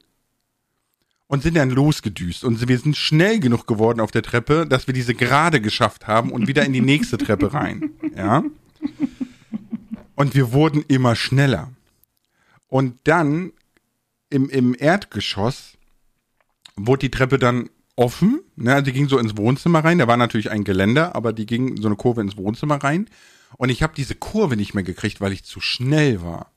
und sind dann losgedüst. Und wir sind schnell genug geworden auf der Treppe, dass wir diese gerade geschafft haben und wieder in die nächste Treppe rein. Ja. Und wir wurden immer schneller. Und dann im, im Erdgeschoss wurde die Treppe dann offen. Ne? Die ging so ins Wohnzimmer rein. Da war natürlich ein Geländer, aber die ging so eine Kurve ins Wohnzimmer rein. Und ich habe diese Kurve nicht mehr gekriegt, weil ich zu schnell war.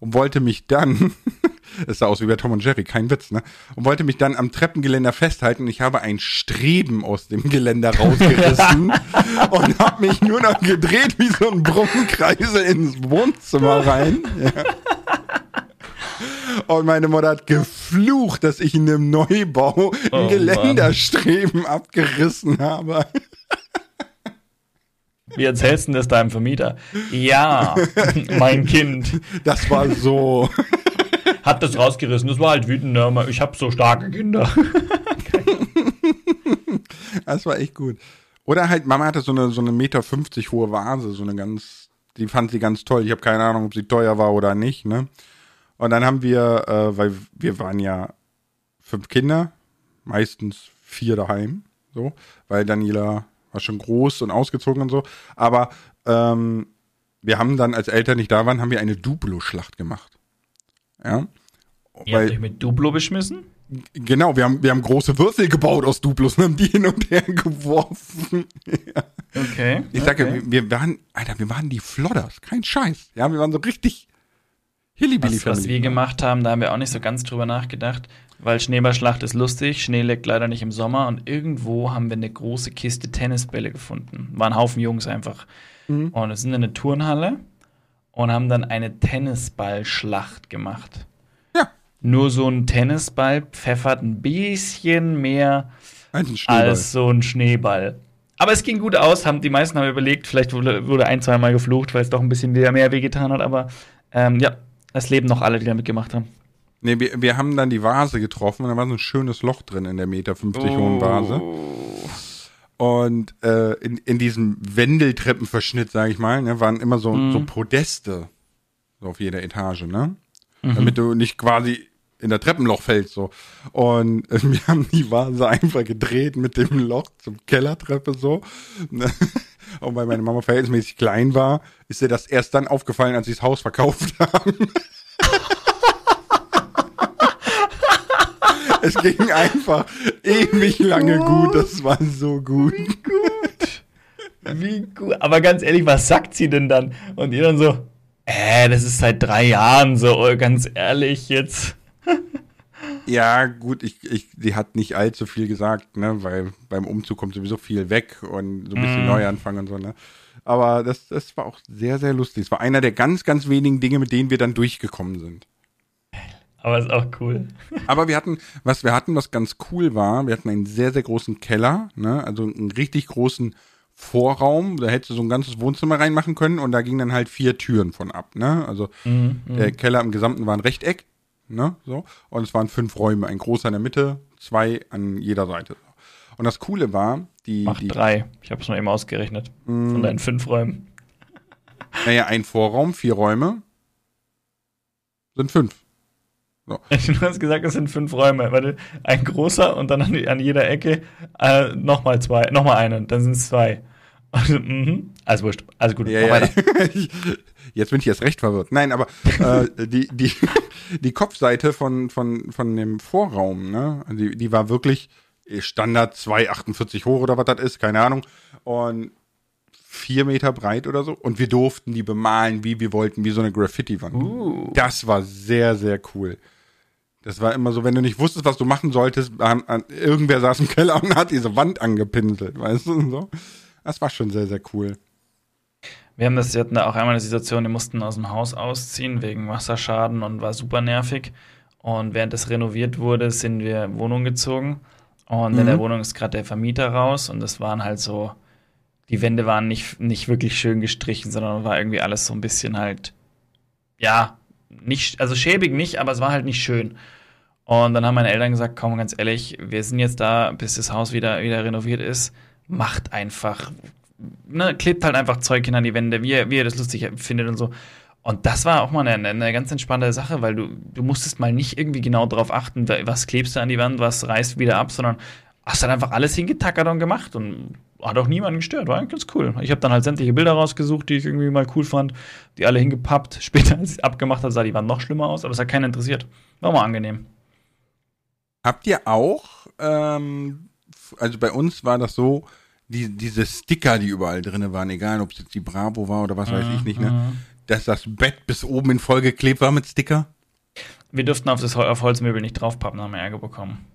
Und wollte mich dann, es sah aus wie bei Tom und Jerry, kein Witz, ne? Und wollte mich dann am Treppengeländer festhalten. Und ich habe ein Streben aus dem Geländer rausgerissen und habe mich nur noch gedreht wie so ein Brummenkreisel ins Wohnzimmer rein. Ja. Und meine Mutter hat geflucht, dass ich in einem Neubau ein Oh, Geländerstreben abgerissen habe. Wie erzählst du das deinem Vermieter? Ja, mein Kind Das war so. hat das rausgerissen. Das war halt wütend. ne? Ich habe so starke Kinder. Das war echt gut. Oder halt, Mama hatte so eine, so eine Meter 50 hohe Vase, so eine ganz, die fand sie ganz toll. Ich habe keine Ahnung, ob sie teuer war oder nicht, ne? Und dann haben wir, äh, weil wir waren ja fünf Kinder, meistens vier daheim, so, weil Daniela war schon groß und ausgezogen und so. Aber ähm, wir haben dann, als Eltern nicht da waren, haben wir eine Duplo-Schlacht gemacht. Ja. Ihr habt euch mit Duplo beschmissen? Genau, wir haben, wir haben große Würfel gebaut aus Duplos und haben die hin und her geworfen. ja. Okay. Ich sage, okay. wir, wir waren, Alter, wir waren die Flodders, kein Scheiß. Ja, wir waren so richtig hillybilly Was, was wir gemacht haben, da haben wir auch nicht so ganz drüber nachgedacht, weil Schneeballschlacht ist lustig, Schnee liegt leider nicht im Sommer und irgendwo haben wir eine große Kiste Tennisbälle gefunden. War ein Haufen Jungs einfach. Mhm. Und wir sind in eine Turnhalle und haben dann eine Tennisballschlacht gemacht. Ja. Nur so ein Tennisball pfeffert ein bisschen mehr Ein als so ein Schneeball. Aber es ging gut aus, haben die meisten haben überlegt, vielleicht wurde, wurde ein, zweimal geflucht, weil es doch ein bisschen mehr wehgetan hat, aber ähm, ja, es leben noch alle, die da mitgemacht haben. Nee, wir, wir haben dann die Vase getroffen und da war so ein schönes Loch drin in der Meter 50 hohen Vase. Und äh, in, in diesem Wendeltreppenverschnitt, sage ich mal, ne, waren immer so, so Podeste so auf jeder Etage, ne? Damit du nicht quasi in der Treppenloch fällst so. Und wir haben die Vase einfach gedreht mit dem Loch zum Kellertreppe so. Und weil meine Mama verhältnismäßig klein war, ist ihr das erst dann aufgefallen, als sie das Haus verkauft haben. es ging einfach ewig lange gut. Das war so gut. Wie gut. Aber ganz ehrlich, was sagt sie denn dann? Und ihr dann so, äh, das ist seit drei Jahren so, oh, ganz ehrlich jetzt. Ja, gut, ich, ich, die hat nicht allzu viel gesagt, ne, weil beim Umzug kommt sowieso viel weg und so ein bisschen Mm. Neuanfang und so, ne. Aber das, das war auch sehr, sehr lustig. Es war einer der ganz, ganz wenigen Dinge, mit denen wir dann durchgekommen sind. Aber ist auch cool. Aber wir hatten, was wir hatten, was ganz cool war, wir hatten einen sehr, sehr großen Keller, ne, also einen richtig großen Vorraum, da hättest du so ein ganzes Wohnzimmer reinmachen können und da gingen dann halt vier Türen von ab, ne, also Mhm, der Keller im Gesamten war ein Rechteck, ne, so, und es waren fünf Räume, ein großer in der Mitte, zwei an jeder Seite. Und das Coole war, die, Macht die drei. Ich habe es nur eben ausgerechnet. Von deinen fünf Räumen. naja, ein Vorraum, vier Räume, sind fünf. Du hast gesagt, es sind fünf Räume. Warte, ein großer und dann an, an jeder Ecke äh, nochmal zwei, nochmal einen, dann sind es zwei. Also, mhm. Also wurscht. Also gut, Ja, mach ja. weiter. Jetzt bin ich erst recht verwirrt. Nein, aber äh, die, die, die Kopfseite von, von, von dem Vorraum, ne, die, die war wirklich Standard 2,48 hoch oder was das ist, keine Ahnung. Und vier Meter breit oder so. Und wir durften die bemalen, wie wir wollten, wie so eine Graffiti-Wand. Uh. Das war sehr, sehr cool. Das war immer so, wenn du nicht wusstest, was du machen solltest, an, an, irgendwer saß im Keller und hat diese Wand angepinselt, weißt du? und So. Das war schon sehr, sehr cool. Wir haben das, wir hatten da auch einmal eine Situation, die mussten aus dem Haus ausziehen wegen Wasserschaden und war super nervig. Und während das renoviert wurde, sind wir Wohnung gezogen. Und mhm. in der Wohnung ist gerade der Vermieter raus und das waren halt so, die Wände waren nicht, nicht wirklich schön gestrichen, sondern war irgendwie alles so ein bisschen halt, ja, nicht, also schäbig nicht, aber es war halt nicht schön. Und dann haben meine Eltern gesagt, komm, ganz ehrlich, wir sind jetzt da, bis das Haus wieder, wieder renoviert ist. Macht einfach, ne, klebt halt einfach Zeug hin an die Wände, wie ihr, wie ihr das lustig findet und so. Und das war auch mal eine, eine ganz entspannte Sache, weil du, du musstest mal nicht irgendwie genau darauf achten, was klebst du an die Wand, was reißt wieder ab, sondern hast dann einfach alles hingetackert und gemacht und hat auch niemanden gestört. War ganz cool. Ich habe dann halt sämtliche Bilder rausgesucht, die ich irgendwie mal cool fand, die alle hingepappt. Später, als ich es abgemacht habe, sah die Wand noch schlimmer aus, aber es hat keinen interessiert. War mal angenehm. Habt ihr auch, ähm, also bei uns war das so, die, diese Sticker, die überall drin waren, egal ob es jetzt die Bravo war oder was weiß ich nicht, ne? Mhm. Dass das Bett bis oben in voll geklebt war mit Sticker? Wir durften auf das auf Holzmöbel nicht draufpappen, haben wir Ärger bekommen.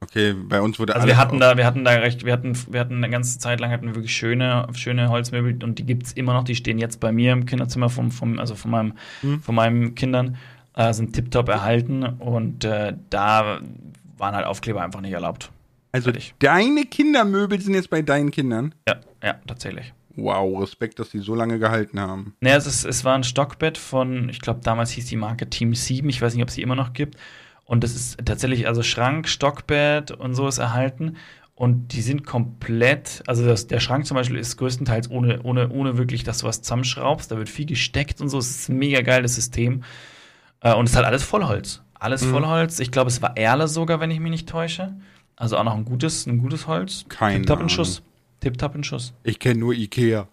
Okay, bei uns wurde Also wir hatten da, wir hatten da recht, wir hatten, wir hatten eine ganze Zeit lang hatten wir wirklich schöne, schöne Holzmöbel und die gibt es immer noch, die stehen jetzt bei mir im Kinderzimmer vom, vom also von meinem, hm. von meinen Kindern, äh, sind tiptop erhalten und äh, da waren halt Aufkleber einfach nicht erlaubt. Also Fertig. deine Kindermöbel sind jetzt bei deinen Kindern? Ja, ja, tatsächlich. Wow, Respekt, dass die so lange gehalten haben. Naja, es, ist, es war ein Stockbett von, ich glaube, damals hieß die Marke Team 7, ich weiß nicht, ob es sie immer noch gibt. Und das ist tatsächlich, also Schrank, Stockbett und so ist erhalten. Und die sind komplett, also das, der Schrank zum Beispiel ist größtenteils ohne, ohne, ohne wirklich, dass du was zusammenschraubst. Da wird viel gesteckt und so. Es ist ein mega geiles System. Äh, und es ist halt alles Vollholz. Alles mhm. Vollholz. Ich glaube, es war Erle sogar, wenn ich mich nicht täusche. Also auch noch ein gutes, ein gutes Holz. Kein Tipptopp in Schuss. Tipptopp in Schuss. Ich kenne nur Ikea.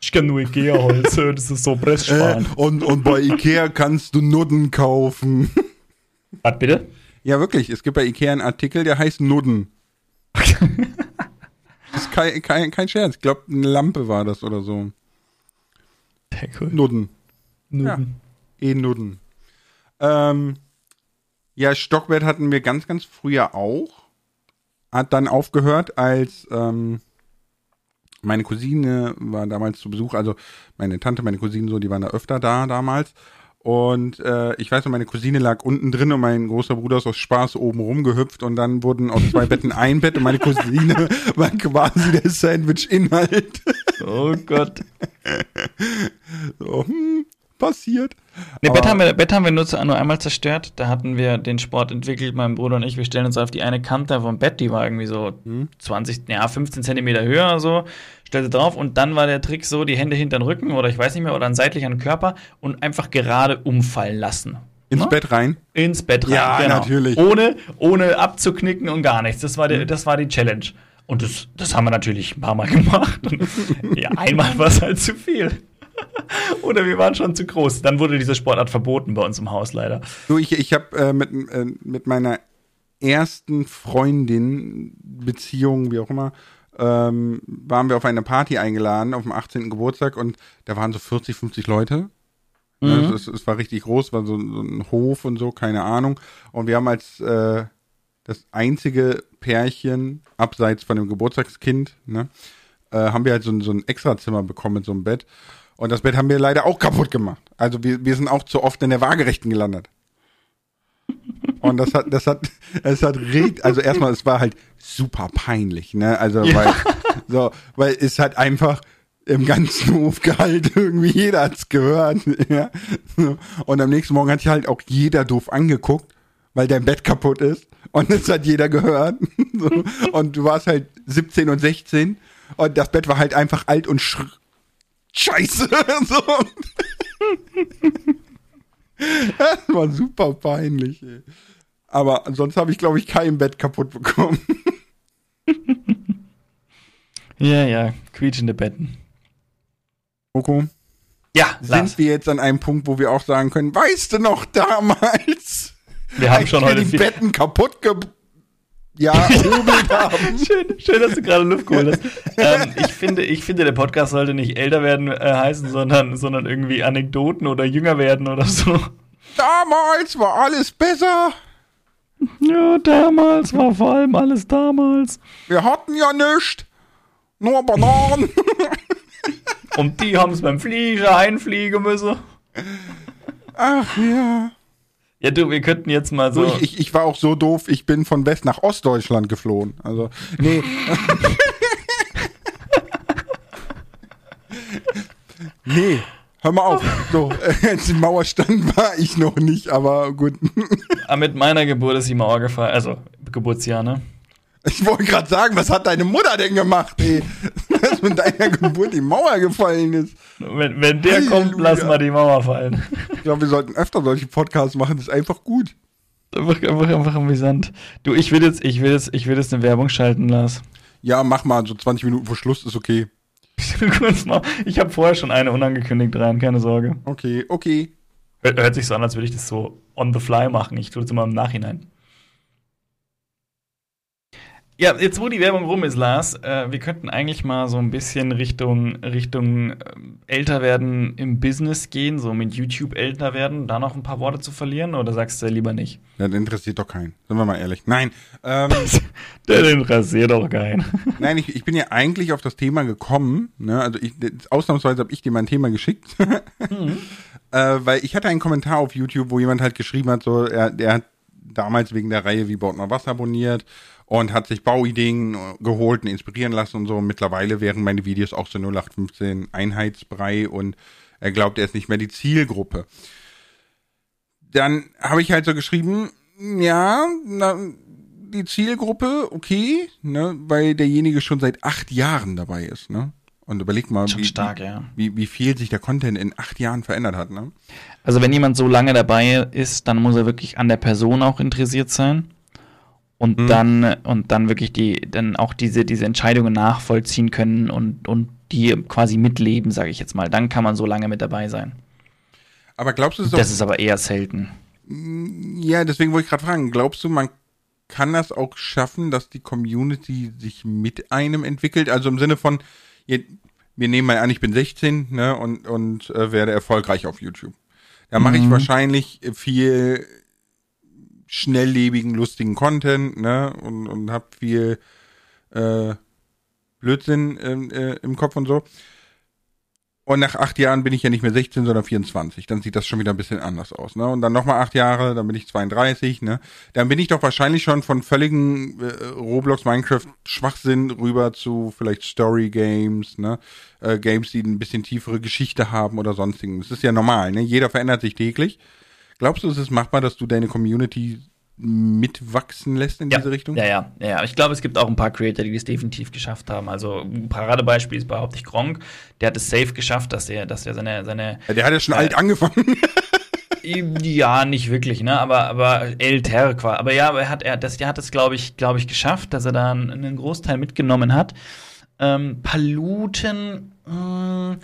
Ich kenne nur Ikea-Holz. das ist so Pressspan. Äh, und, und bei Ikea kannst du Nudden kaufen. Was bitte? Ja, wirklich. Es gibt bei Ikea einen Artikel, der heißt Nudden. das ist kein, kein, kein Scherz. Ich glaube, eine Lampe war das oder so. Sehr cool. Nudden. Nudden. Ja. E-Nudden. Ähm, ja, Stockbett hatten wir ganz, ganz früher auch. Hat dann aufgehört, als ähm, meine Cousine war damals zu Besuch, also meine Tante, meine Cousine so, die waren da öfter da damals. Und äh, ich weiß noch, meine Cousine lag unten drin und mein großer Bruder ist aus Spaß oben rumgehüpft und dann wurden aus zwei Betten ein Bett und meine Cousine war quasi der Sandwich-Inhalt. Oh Gott. so, hm, passiert. Ne, Bett haben, wir, Bett haben wir nur, nur einmal zerstört. Da hatten wir den Sport entwickelt, mein Bruder und ich. Wir stellen uns auf die eine Kante vom Bett, die war irgendwie so hm. 20, ja, 15 Zentimeter höher so. Stellte drauf und dann war der Trick so, die Hände hinter den Rücken oder ich weiß nicht mehr, oder dann seitlich an den Körper und einfach gerade umfallen lassen. Ins? Ne? Bett rein? Ins Bett rein, ja, genau. natürlich. Ohne, ohne abzuknicken und gar nichts. Das war, die, hm. das war die Challenge. Und das, das haben wir natürlich ein paar Mal gemacht. ja, einmal war es halt zu viel. Oder wir waren schon zu groß. Dann wurde diese Sportart verboten bei uns im Haus leider. Du, ich, ich habe äh, mit, äh, mit meiner ersten Freundin, Beziehung, wie auch immer, ähm, waren wir auf eine Party eingeladen, auf dem 18. Geburtstag und da waren so 40, 50 Leute. Ne, mhm. Es, es, war richtig groß, war so, so, ein Hof und so, keine Ahnung. Und wir haben als äh, das einzige Pärchen abseits von dem Geburtstagskind, ne, äh, haben wir halt so, so ein Extrazimmer bekommen mit so einem Bett. Und das Bett haben wir leider auch kaputt gemacht. Also wir, wir sind auch zu oft in der Waagerechten gelandet. Und das hat, das hat, es hat richtig, also erstmal, es war halt super peinlich, ne? Also, ja. weil, so, weil es hat einfach im ganzen Hof gehalten, irgendwie jeder hat's gehört, ja? Und am nächsten Morgen hat sich halt auch jeder doof angeguckt, weil dein Bett kaputt ist. Und es hat jeder gehört. So. Und du warst halt 17 und 16 und das Bett war halt einfach alt und sch Scheiße. so. das war super peinlich. Ey. Aber sonst habe ich, glaube ich, kein Bett kaputt bekommen. ja, ja, quietschende Betten. Oko? Ja, sind Lars. wir jetzt an einem Punkt, wo wir auch sagen können, weißt du noch damals? Wir haben schon heute die Betten kaputt ge ja, schön, schön, dass du gerade Luft geholt hast. ähm, ich, finde, ich finde, der Podcast sollte nicht älter werden äh, heißen, sondern, sondern irgendwie Anekdoten oder jünger werden oder so. Damals war alles besser. Ja, damals war vor allem alles damals. Wir hatten ja nichts. Nur Bananen. Und die haben es beim Flieger einfliegen müssen. Ach ja. Ja, du, wir könnten jetzt mal so. ich, ich, ich war auch so doof, ich bin von West nach Ostdeutschland geflohen. Also, nee. nee, hör mal auf. So, äh, als die Mauer stand, war ich noch nicht, aber gut. Ah, mit meiner Geburt ist die Mauer gefallen. Also, Geburtsjahr, ne? Ich wollte gerade sagen, was hat deine Mutter denn gemacht, ey? Dass mit deiner Geburt die Mauer gefallen ist. Wenn, wenn der Halleluja. kommt, lass mal die Mauer fallen. Glaube, wir sollten öfter solche Podcasts machen, das ist einfach gut. Einfach, einfach, einfach amüsant. Du, ich will jetzt, ich will jetzt, ich will jetzt eine Werbung schalten, Lars. Ja, mach mal, so 20 Minuten vor Schluss ist okay. Ich habe vorher schon eine unangekündigt rein, keine Sorge. Okay, okay. Hört, hört sich so an, als würde ich das so on the fly machen. Ich tue das immer im Nachhinein. Ja, jetzt wo die Werbung rum ist, Lars, äh, wir könnten eigentlich mal so ein bisschen Richtung, Richtung ähm, älter werden im Business gehen, so mit YouTube älter werden, da noch ein paar Worte zu verlieren, oder sagst du lieber nicht? Ja, das interessiert doch keinen. Sind wir mal ehrlich. Nein, ähm, Der interessiert doch keinen. nein, ich, ich bin ja eigentlich auf das Thema gekommen. Ne? Also ich, das- ausnahmsweise habe ich dir mein Thema geschickt, äh, weil ich hatte einen Kommentar auf YouTube, wo jemand halt geschrieben hat, so er, der hat damals wegen der Reihe Wie baut man was abonniert und hat sich Bauideen geholt und inspirieren lassen und so. Und mittlerweile wären meine Videos auch so 0815 Einheitsbrei und er glaubt, er ist nicht mehr die Zielgruppe. Dann habe ich halt so geschrieben, ja, na, die Zielgruppe, okay, ne, weil derjenige schon seit acht Jahren dabei ist, ne? Und überleg mal, wie, stark, ja. wie, wie viel sich der Content in acht Jahren verändert hat, ne? Also wenn jemand so lange dabei ist, dann muss er wirklich an der Person auch interessiert sein und Mhm. dann und dann wirklich die dann auch diese diese Entscheidungen nachvollziehen können und und die quasi mitleben, sage ich jetzt mal. Dann kann man so lange mit dabei sein. Aber glaubst du, es Das ist aber eher selten. ja, deswegen wollte ich gerade fragen, glaubst du, man kann das auch schaffen, dass die Community sich mit einem entwickelt? Also im Sinne von, wir nehmen mal an, ich bin 16 ne, und, und äh, werde erfolgreich auf YouTube. Da mache ich Mhm. wahrscheinlich viel schnelllebigen, lustigen Content ne, und, und habe viel äh, Blödsinn äh, im Kopf und so. Und nach acht Jahren bin ich ja nicht mehr 16, sondern 24. Dann sieht das schon wieder ein bisschen anders aus. Ne? Und dann nochmal acht Jahre, dann bin ich 32. Ne? Dann bin ich doch wahrscheinlich schon von völligen äh, Roblox, Minecraft Schwachsinn rüber zu vielleicht Story Games, ne? Äh, Games, die ein bisschen tiefere Geschichte haben oder sonstigen. Das ist ja normal. Ne? Jeder verändert sich täglich. Glaubst du, es ist machbar, dass du deine Community mitwachsen lässt in diese Richtung? Ja, ja, ja. Ich glaube, es gibt auch ein paar Creator, die das definitiv geschafft haben. Also ein Paradebeispiel ist behaupte ich Gronk. Der hat es safe geschafft, dass er, dass er seine, seine Ja, Der hat ja schon Äh, alt angefangen. Ja, nicht wirklich, ne? Aber, aber älter quasi. Aber ja, er hat, er, das, der hat es, glaube ich, glaube ich, geschafft, dass er da einen, einen Großteil mitgenommen hat. Ähm, Paluten, mh,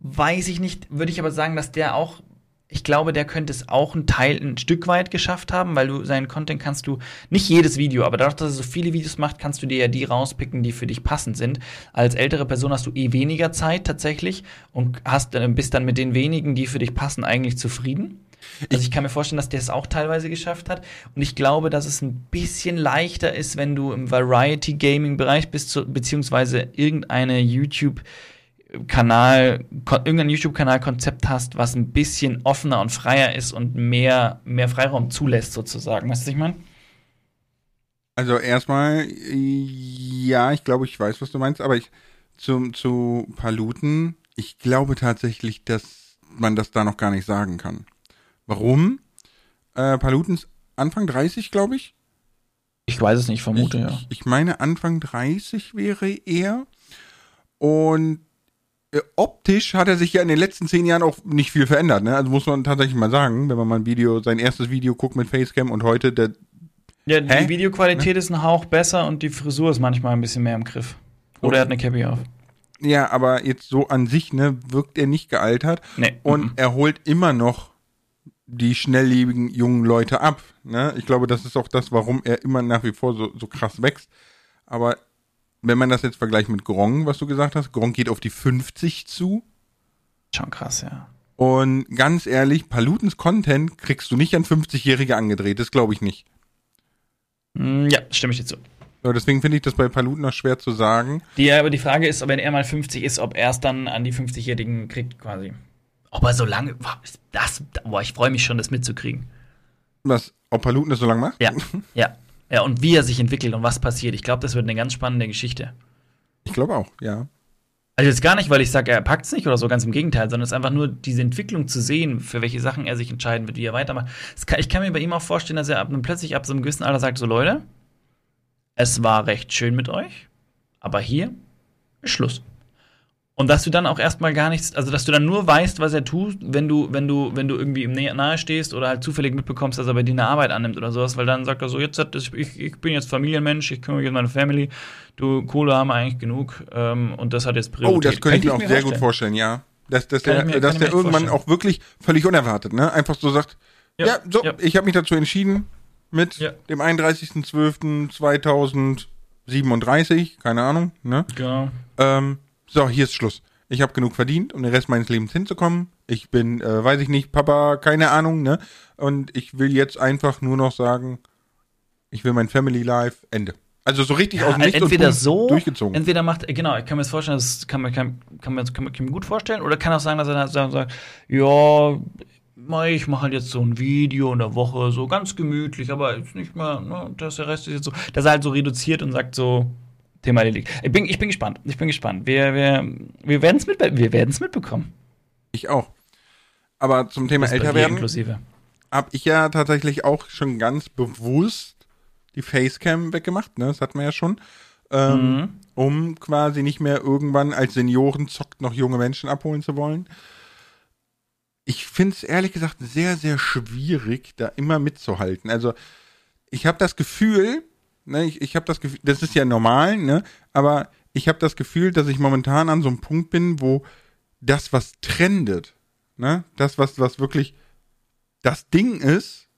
weiß ich nicht, würde ich aber sagen, dass der auch, ich glaube, der könnte es auch ein Teil, ein Stück weit geschafft haben, weil du seinen Content kannst du, nicht jedes Video, aber dadurch, dass er so viele Videos macht, kannst du dir ja die rauspicken, die für dich passend sind. Als ältere Person hast du eh weniger Zeit tatsächlich und hast, äh, bist dann mit den wenigen, die für dich passen, eigentlich zufrieden. Also ich kann mir vorstellen, dass der es auch teilweise geschafft hat. Und ich glaube, dass es ein bisschen leichter ist, wenn du im Variety-Gaming-Bereich bist, zu, beziehungsweise irgendeine YouTube- Kanal, irgendein YouTube-Kanal-Konzept hast, was ein bisschen offener und freier ist und mehr, mehr Freiraum zulässt, sozusagen. Weißt du, was ich meine? Also erstmal, ja, ich glaube, ich weiß, was du meinst, aber ich zum zu Paluten, ich glaube tatsächlich, dass man das da noch gar nicht sagen kann. Warum? Äh, Paluten ist Anfang 30, glaube ich. Ich weiß es nicht, vermute, ich, ja. ich, meine, Anfang 30 wäre er. Und optisch hat er sich ja in den letzten zehn Jahren auch nicht viel verändert. Ne? Also muss man tatsächlich mal sagen, wenn man mal ein Video, sein erstes Video guckt mit Facecam und heute, der, Ja, die Hä? Videoqualität ist ein Hauch besser und die Frisur ist manchmal ein bisschen mehr im Griff. Oder er hat eine Cappy auf. Ja, aber jetzt so an sich, ne, wirkt er nicht gealtert Nee. und mhm. er holt immer noch die schnelllebigen jungen Leute ab. Ne? Ich glaube, das ist auch das, warum er immer nach wie vor so, so krass wächst. Aber wenn man das jetzt vergleicht mit Gronk, was du gesagt hast, Gronk geht auf die 50 zu. Schon krass, ja. Und ganz ehrlich, Palutens Content kriegst du nicht an 50-Jährige angedreht, das glaube ich nicht. Mm, Ja, stimme ich dir zu. So, deswegen finde ich das bei Paluten noch schwer zu sagen. Die, aber die Frage ist, wenn er mal 50 ist, ob er es dann an die 50-Jährigen kriegt, quasi. Ob er so lange. Boah, das, boah ich freue mich schon, das mitzukriegen. Was, ob Paluten das so lange macht? Ja, ja. Ja, und wie er sich entwickelt und was passiert. Ich glaube, das wird eine ganz spannende Geschichte. Ich glaube auch, ja. Also jetzt gar nicht, weil ich sage, er packt es nicht oder so, ganz im Gegenteil, sondern es ist einfach nur diese Entwicklung zu sehen, für welche Sachen er sich entscheiden wird, wie er weitermacht. Kann, ich kann mir bei ihm auch vorstellen, dass er ab, plötzlich ab so einem gewissen Alter sagt, so Leute, es war recht schön mit euch, aber hier ist Schluss. Und dass du dann auch erstmal gar nichts, also dass du dann nur weißt, was er tut, wenn du, wenn du, wenn du irgendwie ihm nahe stehst oder halt zufällig mitbekommst, dass er bei dir eine Arbeit annimmt oder sowas, weil dann sagt er so, jetzt hat ich, ich bin jetzt Familienmensch, ich kümmere mich um meine Family, du Kohle haben wir eigentlich genug ähm, und das hat jetzt Priorität. Oh, das könnte ich mir auch sehr vorstellen. gut vorstellen, ja. Dass, dass der, mir, dass der irgendwann auch wirklich völlig unerwartet, ne? Einfach so sagt, ja, ja so, ja. ich habe mich dazu entschieden, mit ja. dem 31.12.2037, keine Ahnung, ne? Genau. Ähm, so, hier ist Schluss. Ich habe genug verdient, um den Rest meines Lebens hinzukommen. Ich bin, äh, weiß ich nicht, Papa, keine Ahnung, ne? Und ich will jetzt einfach nur noch sagen, ich will mein Family Life, Ende. Also so richtig ja, aus dem Nichts entweder so, durchgezogen. Entweder macht, genau, ich kann mir das vorstellen, das kann man, kann, kann, man, kann, man, kann man gut vorstellen, oder kann auch sagen, dass er dann sagt, ja, ich mache halt jetzt so ein Video in der Woche, so ganz gemütlich, aber ist nicht mehr, ne, das der Rest ist jetzt so, dass er halt so reduziert und sagt so, Thema erledigt. Ich bin, ich bin gespannt. Ich bin gespannt. Wir, wir, wir werden es mit, mitbekommen. Ich auch. Aber zum Thema älter werden inklusive. habe ich ja tatsächlich auch schon ganz bewusst die Facecam weggemacht. Ne? Das hatten wir ja schon. Ähm, mhm. Um quasi nicht mehr irgendwann als Senioren zockt noch junge Menschen abholen zu wollen. Ich finde es ehrlich gesagt sehr, sehr schwierig, da immer mitzuhalten. Also ich habe das Gefühl, Ne, ich ich habe das Gefühl, das ist ja normal, ne? Aber ich habe das Gefühl, dass ich momentan an so einem Punkt bin, wo das, was trendet, ne, das, was, was wirklich das Ding ist,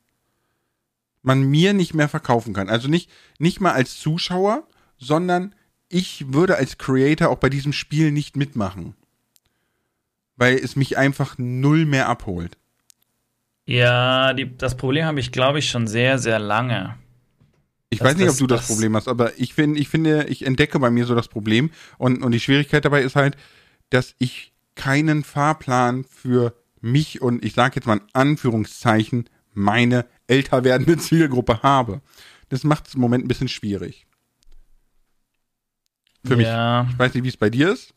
man mir nicht mehr verkaufen kann. Also nicht, nicht mal als Zuschauer, sondern ich würde als Creator auch bei diesem Spiel nicht mitmachen. Weil es mich einfach null mehr abholt. Ja, die, das Problem habe ich, glaube ich, schon sehr, sehr lange. Ich das, weiß nicht, ob du das, das, Problem hast, aber ich finde, ich finde, ich entdecke bei mir so das Problem und, und die Schwierigkeit dabei ist halt, dass ich keinen Fahrplan für mich und ich sage jetzt mal in Anführungszeichen meine älter werdende Zielgruppe habe. Das macht es im Moment ein bisschen schwierig. Für ja. mich. Ich weiß nicht, wie es bei dir ist.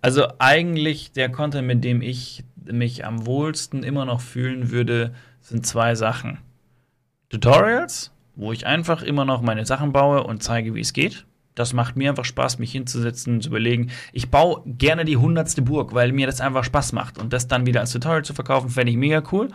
Also eigentlich der Content, mit dem ich mich am wohlsten immer noch fühlen würde, sind zwei Sachen. Tutorials wo ich einfach immer noch meine Sachen baue und zeige, wie es geht. Das macht mir einfach Spaß, mich hinzusetzen, zu überlegen. Ich baue gerne die hundertste Burg, weil mir das einfach Spaß macht. Und das dann wieder als Tutorial zu verkaufen, fände ich mega cool.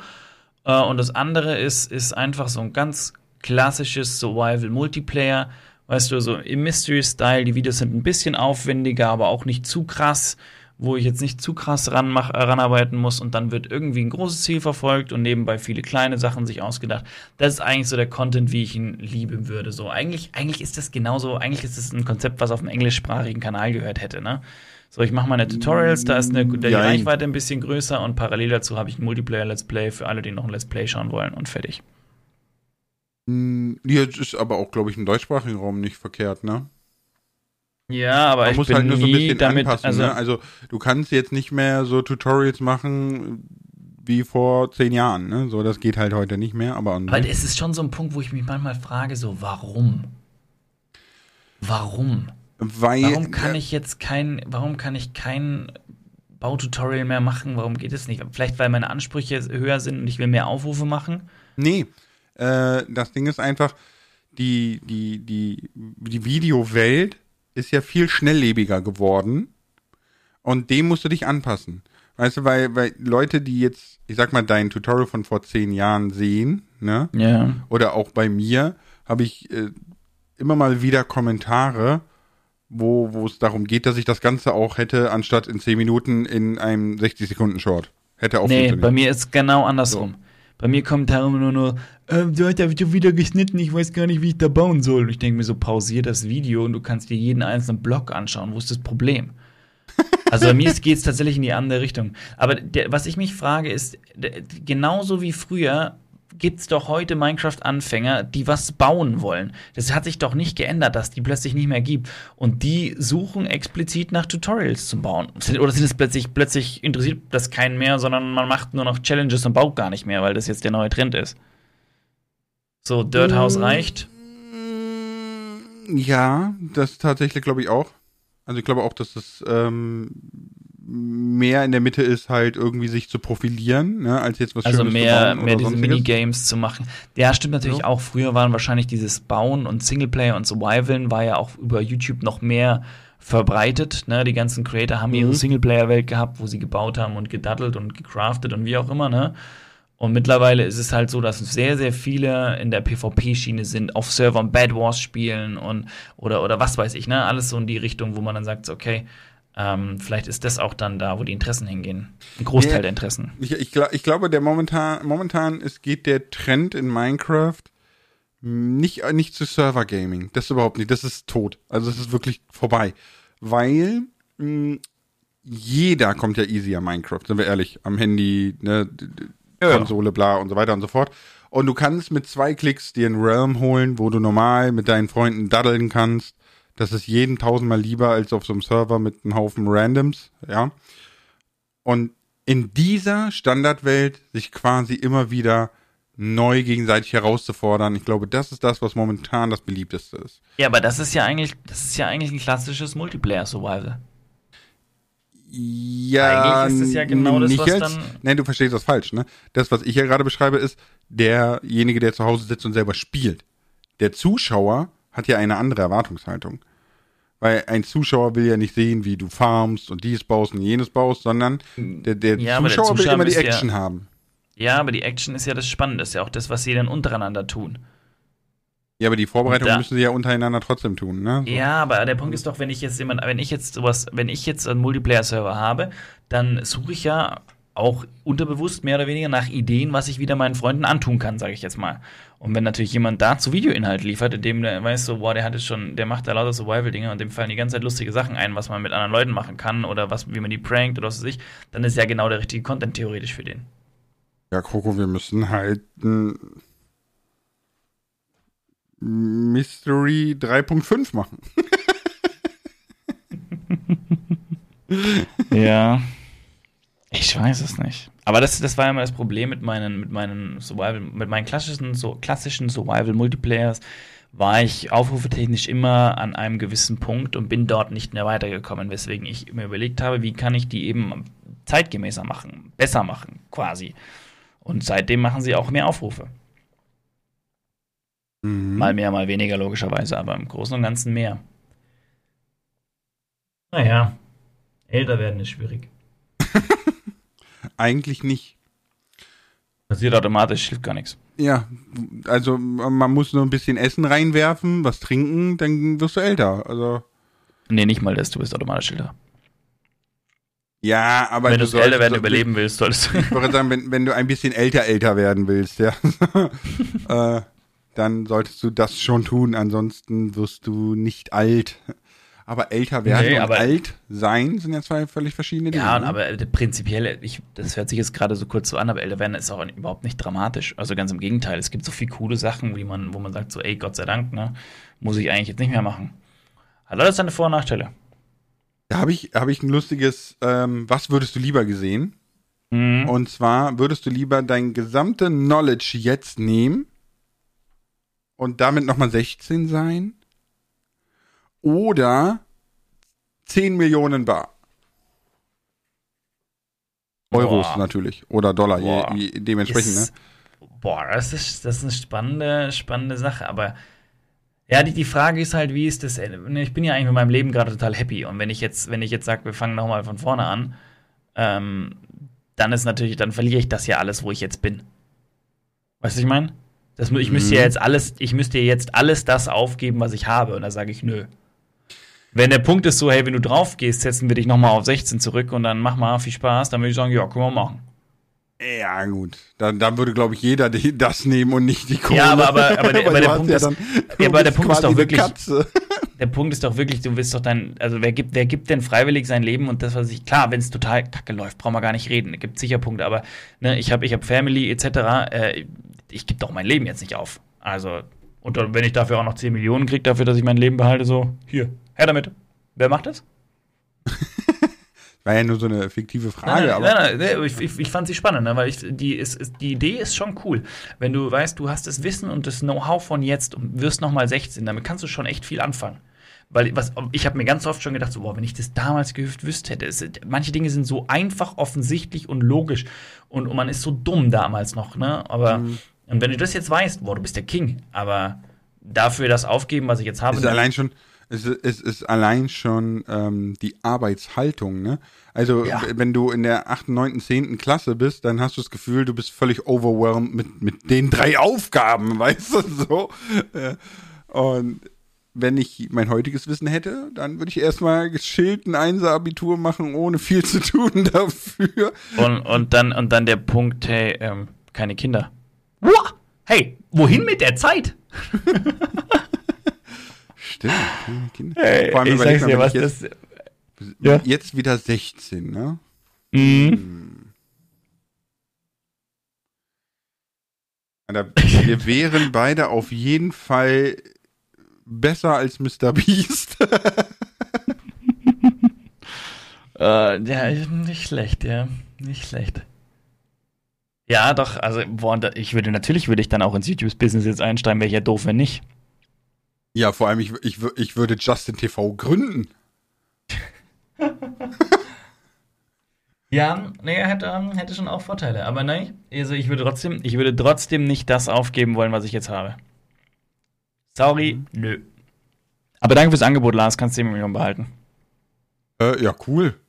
Äh, und das andere ist, ist einfach so ein ganz klassisches Survival-Multiplayer. Weißt du, so im Mystery-Style. Die Videos sind ein bisschen aufwendiger, aber auch nicht zu krass wo ich jetzt nicht zu krass ran mach, äh, ranarbeiten muss und dann wird irgendwie ein großes Ziel verfolgt und nebenbei viele kleine Sachen sich ausgedacht. Das ist eigentlich so der Content, wie ich ihn lieben würde. So eigentlich, eigentlich ist das genauso, eigentlich ist das ein Konzept, was auf dem englischsprachigen Kanal gehört hätte, ne? So, ich mache meine Tutorials, da ist eine, die ja, Reichweite ein bisschen größer und parallel dazu habe ich ein Multiplayer-Let's Play für alle, die noch ein Let's Play schauen wollen und fertig. Hm, Jetzt ist aber auch, glaube ich, im deutschsprachigen Raum nicht verkehrt, ne? Ja, aber Man ich muss bin halt nur so ein bisschen damit, anpassen. Also, ne? also du kannst jetzt nicht mehr so Tutorials machen wie vor zehn Jahren. Ne? So, das geht halt heute nicht mehr. Aber, aber es ist schon so ein Punkt, wo ich mich manchmal frage, so warum? Warum? Weil, warum kann ich jetzt kein, warum kann ich kein Baututorial mehr machen? Warum geht es nicht? Vielleicht, weil meine Ansprüche höher sind und ich will mehr Aufrufe machen? Nee, äh, das Ding ist einfach, die, die, die, die Videowelt ist ja viel schnelllebiger geworden und dem musst du dich anpassen. Weißt du, weil, weil Leute, die jetzt, ich sag mal, dein Tutorial von vor zehn Jahren sehen, ne? Ja. Oder auch bei mir, habe ich äh, immer mal wieder Kommentare, wo wo es darum geht, dass ich das Ganze auch hätte, anstatt in zehn Minuten in einem 60-Sekunden-Short. Hätte auch Nee, bei mir ist genau andersrum. So. Bei mir kommt da immer nur, nur äh, du hast ja wieder geschnitten, ich weiß gar nicht, wie ich da bauen soll. Und ich denke mir so, pausier das Video und du kannst dir jeden einzelnen Block anschauen. Wo ist das Problem? Also bei mir geht es tatsächlich in die andere Richtung. Aber der, was ich mich frage, ist, der, genauso wie früher gibt es doch heute Minecraft-Anfänger, die was bauen wollen. Das hat sich doch nicht geändert, dass die plötzlich nicht mehr gibt. Und die suchen explizit nach Tutorials zum Bauen. Oder sind es plötzlich, plötzlich interessiert das keinen mehr, sondern man macht nur noch Challenges und baut gar nicht mehr, weil das jetzt der neue Trend ist. So, Dirt House mm. reicht. Ja, das tatsächlich glaube ich auch. Also ich glaube auch, dass das ähm, mehr in der Mitte ist, halt irgendwie sich zu profilieren, ne, als jetzt was Also Schönes mehr, mehr diese Minigames zu machen. Ja, stimmt natürlich ja. auch. Früher waren wahrscheinlich dieses Bauen und Singleplayer und Survivalen war ja auch über YouTube noch mehr verbreitet. Ne? Die ganzen Creator haben mhm. ihre Singleplayer-Welt gehabt, wo sie gebaut haben und gedattelt und gecraftet und wie auch immer, ne? Und mittlerweile ist es halt so, dass sehr, sehr viele in der PvP-Schiene sind, auf Servern Bad Wars spielen und oder, oder was weiß ich, ne? Alles so in die Richtung, wo man dann sagt, okay, ähm, vielleicht ist das auch dann da, wo die Interessen hingehen. Ein Großteil ja, der Interessen. Ich, ich, ich, glaube, der momentan, momentan es geht der Trend in Minecraft nicht, nicht zu Server Gaming. Das überhaupt nicht. Das ist tot. Also das ist wirklich vorbei. Weil mh, jeder kommt ja easy an Minecraft, sind wir ehrlich. Am Handy, ne, ja, Konsole, bla und so weiter und so fort. Und du kannst mit zwei Klicks dir einen Realm holen, wo du normal mit deinen Freunden daddeln kannst. Das ist jeden tausendmal lieber als auf so einem Server mit einem Haufen Randoms, ja. Und in dieser Standardwelt sich quasi immer wieder neu gegenseitig herauszufordern. Ich glaube, das ist das, was momentan das beliebteste ist. Ja, aber das ist ja eigentlich, das ist ja eigentlich ein klassisches Multiplayer-Survival. Ja, Eigentlich ist es ja genau das, was jetzt, dann. Nein, du verstehst das falsch, ne? Das, was ich ja gerade beschreibe, ist derjenige, der zu Hause sitzt und selber spielt. Der Zuschauer hat ja eine andere Erwartungshaltung. Weil ein Zuschauer will ja nicht sehen, wie du farmst und dies baust und jenes baust, sondern der, der, ja, Zuschauer, der Zuschauer, will immer die Action ja, haben. Ja, aber die Action ist ja das Spannende, das ist ja auch das, was sie dann untereinander tun. Ja, aber die Vorbereitung da, müssen sie ja untereinander trotzdem tun, ne? So. Ja, aber der Punkt ist doch, wenn ich jetzt jemand, wenn ich jetzt sowas, wenn ich jetzt einen Multiplayer-Server habe, dann suche ich ja auch unterbewusst mehr oder weniger nach Ideen, was ich wieder meinen Freunden antun kann, sage ich jetzt mal. Und wenn natürlich jemand dazu Videoinhalt liefert, in dem der weiß so, boah, der hat es schon, der macht da lauter Survival-Dinge und dem fallen die ganze Zeit lustige Sachen ein, was man mit anderen Leuten machen kann oder was, wie man die prankt oder was weiß ich, dann ist ja genau der richtige Content theoretisch für den. Ja, Coco, wir müssen halt Mystery 3.5 machen. ja. Ich weiß es nicht. Aber das, das war ja immer das Problem mit meinen, mit meinen Survival, mit meinen klassischen, so, klassischen Survival-Multiplayers, war ich aufrufetechnisch immer an einem gewissen Punkt und bin dort nicht mehr weitergekommen, weswegen ich mir überlegt habe, wie kann ich die eben zeitgemäßer machen, besser machen, quasi. Und seitdem machen sie auch mehr Aufrufe. Mhm. Mal mehr, mal weniger, logischerweise, aber im Großen und Ganzen mehr. Naja, älter werden ist schwierig. Eigentlich nicht. Passiert automatisch, hilft gar nichts. Ja, also man muss nur ein bisschen Essen reinwerfen, was trinken, dann wirst du älter. Also. Nee, nicht mal das, du bist automatisch älter. Ja, aber wenn du älter werden überleben willst, solltest du. Ich würde sagen, wenn, wenn du ein bisschen älter älter werden willst, ja. äh, dann solltest du das schon tun, ansonsten wirst du nicht alt. Aber älter werden nee, und alt sein sind ja zwei völlig verschiedene Dinge. Ja, ne? aber prinzipiell, ich, das hört sich jetzt gerade so kurz so an, aber älter werden ist auch überhaupt nicht dramatisch. Also ganz im Gegenteil, es gibt so viele coole Sachen, wie man, wo man sagt so, ey, Gott sei Dank, ne, muss ich eigentlich jetzt nicht mehr machen. Hat alles seine Vor- und Nachteile. Da habe ich, hab ich ein lustiges, ähm, was würdest du lieber gesehen? Mhm. Und zwar würdest du lieber dein gesamte Knowledge jetzt nehmen und damit nochmal 16 sein. Oder 10 Millionen Bar. Euros boah. natürlich. Oder Dollar, je, je, dementsprechend, ist, ne? Boah, das ist, das ist eine spannende, spannende Sache. Aber ja, die, die Frage ist halt, wie ist das? Ich bin ja eigentlich mit meinem Leben gerade total happy. Und wenn ich jetzt, wenn ich jetzt sage, wir fangen nochmal von vorne an, ähm, dann ist natürlich, dann verliere ich das ja alles, wo ich jetzt bin. Weißt du, was ich meine? Das, ich müsste ja mhm. jetzt alles, ich müsste jetzt alles das aufgeben, was ich habe. Und da sage ich nö. Wenn der Punkt ist so, hey, wenn du drauf gehst, setzen wir dich nochmal auf 16 zurück und dann mach mal viel Spaß, dann würde ich sagen, ja, können wir machen. Ja, gut. Dann, dann würde, glaube ich, jeder die, das nehmen und nicht die Kohle. Ja, aber, aber, aber, der, aber der Punkt ja ist, dann, ja, aber der Punkt ist doch wirklich, der Punkt ist doch wirklich, du willst doch dein, also wer gibt, wer gibt denn freiwillig sein Leben und das, was ich, klar, wenn es total kacke läuft, brauchen wir gar nicht reden. Es gibt sicher Punkte, aber ne, ich habe ich hab Family etc., äh, ich gebe doch mein Leben jetzt nicht auf. Also, und wenn ich dafür auch noch 10 Millionen kriege, dafür, dass ich mein Leben behalte, so, hier, her damit. Wer macht das? War ja nur so eine fiktive Frage, Nein, nein, aber. nein, nein, ich, ich, ich fand sie spannend, ne, weil ich, die, ist, ist, die Idee ist schon cool. Wenn du weißt, du hast das Wissen und das Know-how von jetzt und wirst noch mal 16, damit kannst du schon echt viel anfangen. Weil was, ich habe mir ganz oft schon gedacht, so, boah, wenn ich das damals gewusst hätte. Es, manche Dinge sind so einfach, offensichtlich und logisch. Und, und man ist so dumm damals noch, ne? Aber Mhm. und wenn du das jetzt weißt, boah, du bist der King. Aber dafür das aufgeben, was ich jetzt habe, ist allein schon, es ist, es ist allein schon ähm, die Arbeitshaltung, ne? Also, Ja. wenn du in der 8., 9., 10. Klasse bist, dann hast du das Gefühl, du bist völlig overwhelmed mit, mit den drei Aufgaben, weißt du, so. Und wenn ich mein heutiges Wissen hätte, dann würde ich erstmal geschillt ein Einser-Abitur machen, ohne viel zu tun dafür. Und, und, dann, und dann der Punkt, hey, ähm, keine Kinder. Hey, wohin mit der Zeit? Stimmt, keine Kinder. Hey, Vor allem ich sag's dir, was jetzt, das. ja. jetzt wieder 16, ne? Mhm. Da, wir wären beide auf jeden Fall besser als Mr. Beast. Äh, ja, nicht schlecht, ja. Nicht schlecht. Ja, doch, also, boah, ich würde, natürlich würde ich dann auch ins YouTube-Business jetzt einsteigen, wäre ich ja doof, wenn nicht. Ja, vor allem, ich, ich, ich würde Justin TV gründen. Ja, nee, hätte, ähm, hätte schon auch Vorteile. Aber nein, also ich würde trotzdem, ich würde trotzdem nicht das aufgeben wollen, was ich jetzt habe. Sorry, nö. Aber danke fürs Angebot, Lars, kannst du 10 Millionen behalten. Äh, ja, cool.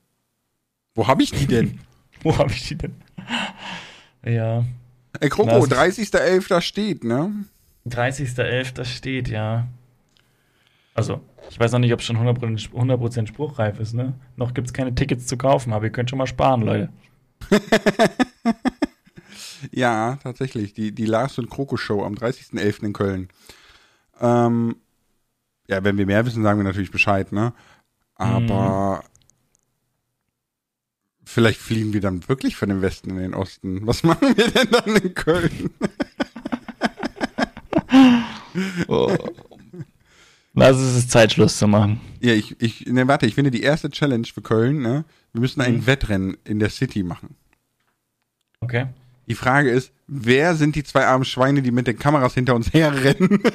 Wo habe ich die denn? Wo habe ich die denn? Ja. Ey, Kroko, Lass- 30.11. steht, ne? 30.11. steht, ja. Also, ich weiß noch nicht, ob es schon 100%, 100 spruchreif ist, ne? Noch gibt es keine Tickets zu kaufen, aber ihr könnt schon mal sparen, Leute. Ja, tatsächlich. Die, die Lars und Kroko Show am 30.11. in Köln. Ähm, ja, wenn wir mehr wissen, sagen wir natürlich Bescheid, ne? Aber vielleicht fliegen wir dann wirklich von dem Westen in den Osten. Was machen wir denn dann in Köln? Lass es ist Zeit, Schluss zu machen. Ja, ich, ich, ne, warte, ich finde die erste Challenge für Köln, ne? Wir müssen ein Mhm. Wettrennen in der City machen. Okay. Die Frage ist, wer sind die zwei armen Schweine, die mit den Kameras hinter uns herrennen?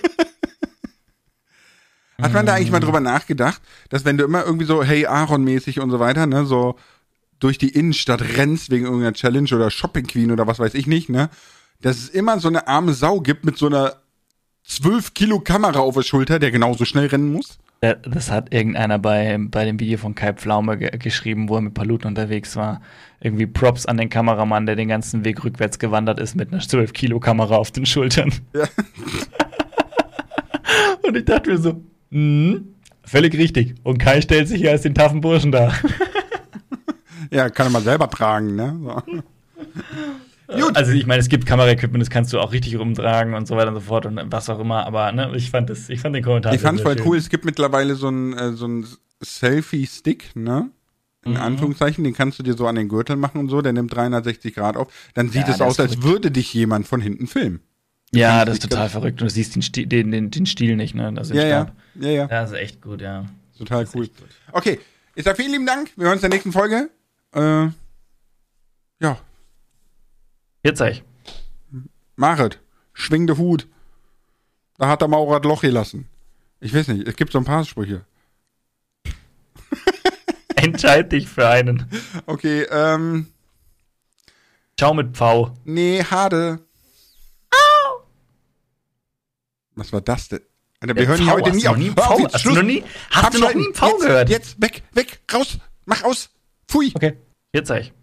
Hat man da eigentlich mal drüber nachgedacht, dass wenn du immer irgendwie so Hey Aaron-mäßig und so weiter, ne, so durch die Innenstadt rennst wegen irgendeiner Challenge oder Shopping Queen oder was weiß ich nicht, ne, dass es immer so eine arme Sau gibt mit so einer 12 Kilo Kamera auf der Schulter, der genauso schnell rennen muss? Da- Das hat irgendeiner bei, bei dem Video von Kai Pflaume ge geschrieben, wo er mit Paluten unterwegs war. Irgendwie Props an den Kameramann, der den ganzen Weg rückwärts gewandert ist mit einer 12-Kilo-Kamera auf den Schultern. Ja. Und ich dachte mir so, mhm, völlig richtig. Und Kai stellt sich hier als den taffen Burschen dar. Ja, kann er mal selber tragen, ne? So. Gut. Also ich meine, es gibt Kameraequipment, das kannst du auch richtig rumtragen und so weiter und so fort und was auch immer, aber ne, ich fand das, ich fand den Kommentar. Ich fand's sehr, voll sehr cool. Es gibt mittlerweile so einen äh, so einen Selfie-Stick, ne? In Mhm. Anführungszeichen, den kannst du dir so an den Gürtel machen und so, der nimmt 360 Grad auf. Dann sieht Ja, es aus, als verrückt. würde dich jemand von hinten filmen. Ja, das ist total ganz- verrückt und du siehst den, Stil, den, den, den Stil nicht, ne? Das ist Ja, ja, ja, ja, Das ist echt gut, ja. total cool. Okay, ich sag vielen lieben Dank. Wir hören uns in der nächsten Folge. Äh, ja, Jetzt sag ich. Marit, schwing de Hut. Da hat der Maurer Loch gelassen. Ich weiß nicht, es gibt so ein paar Sprüche. Entscheid dich für einen. Okay, ähm, Ciao mit V. nee, Hade. Was war das denn? Alter, wir Ja, hören hier V, heute nie auf. nie Hör auf Hast du noch nie- hast du noch nie einen V jetzt, gehört? Jetzt, weg, weg, raus, mach aus. Pfui. Okay. Jetzt sag ich.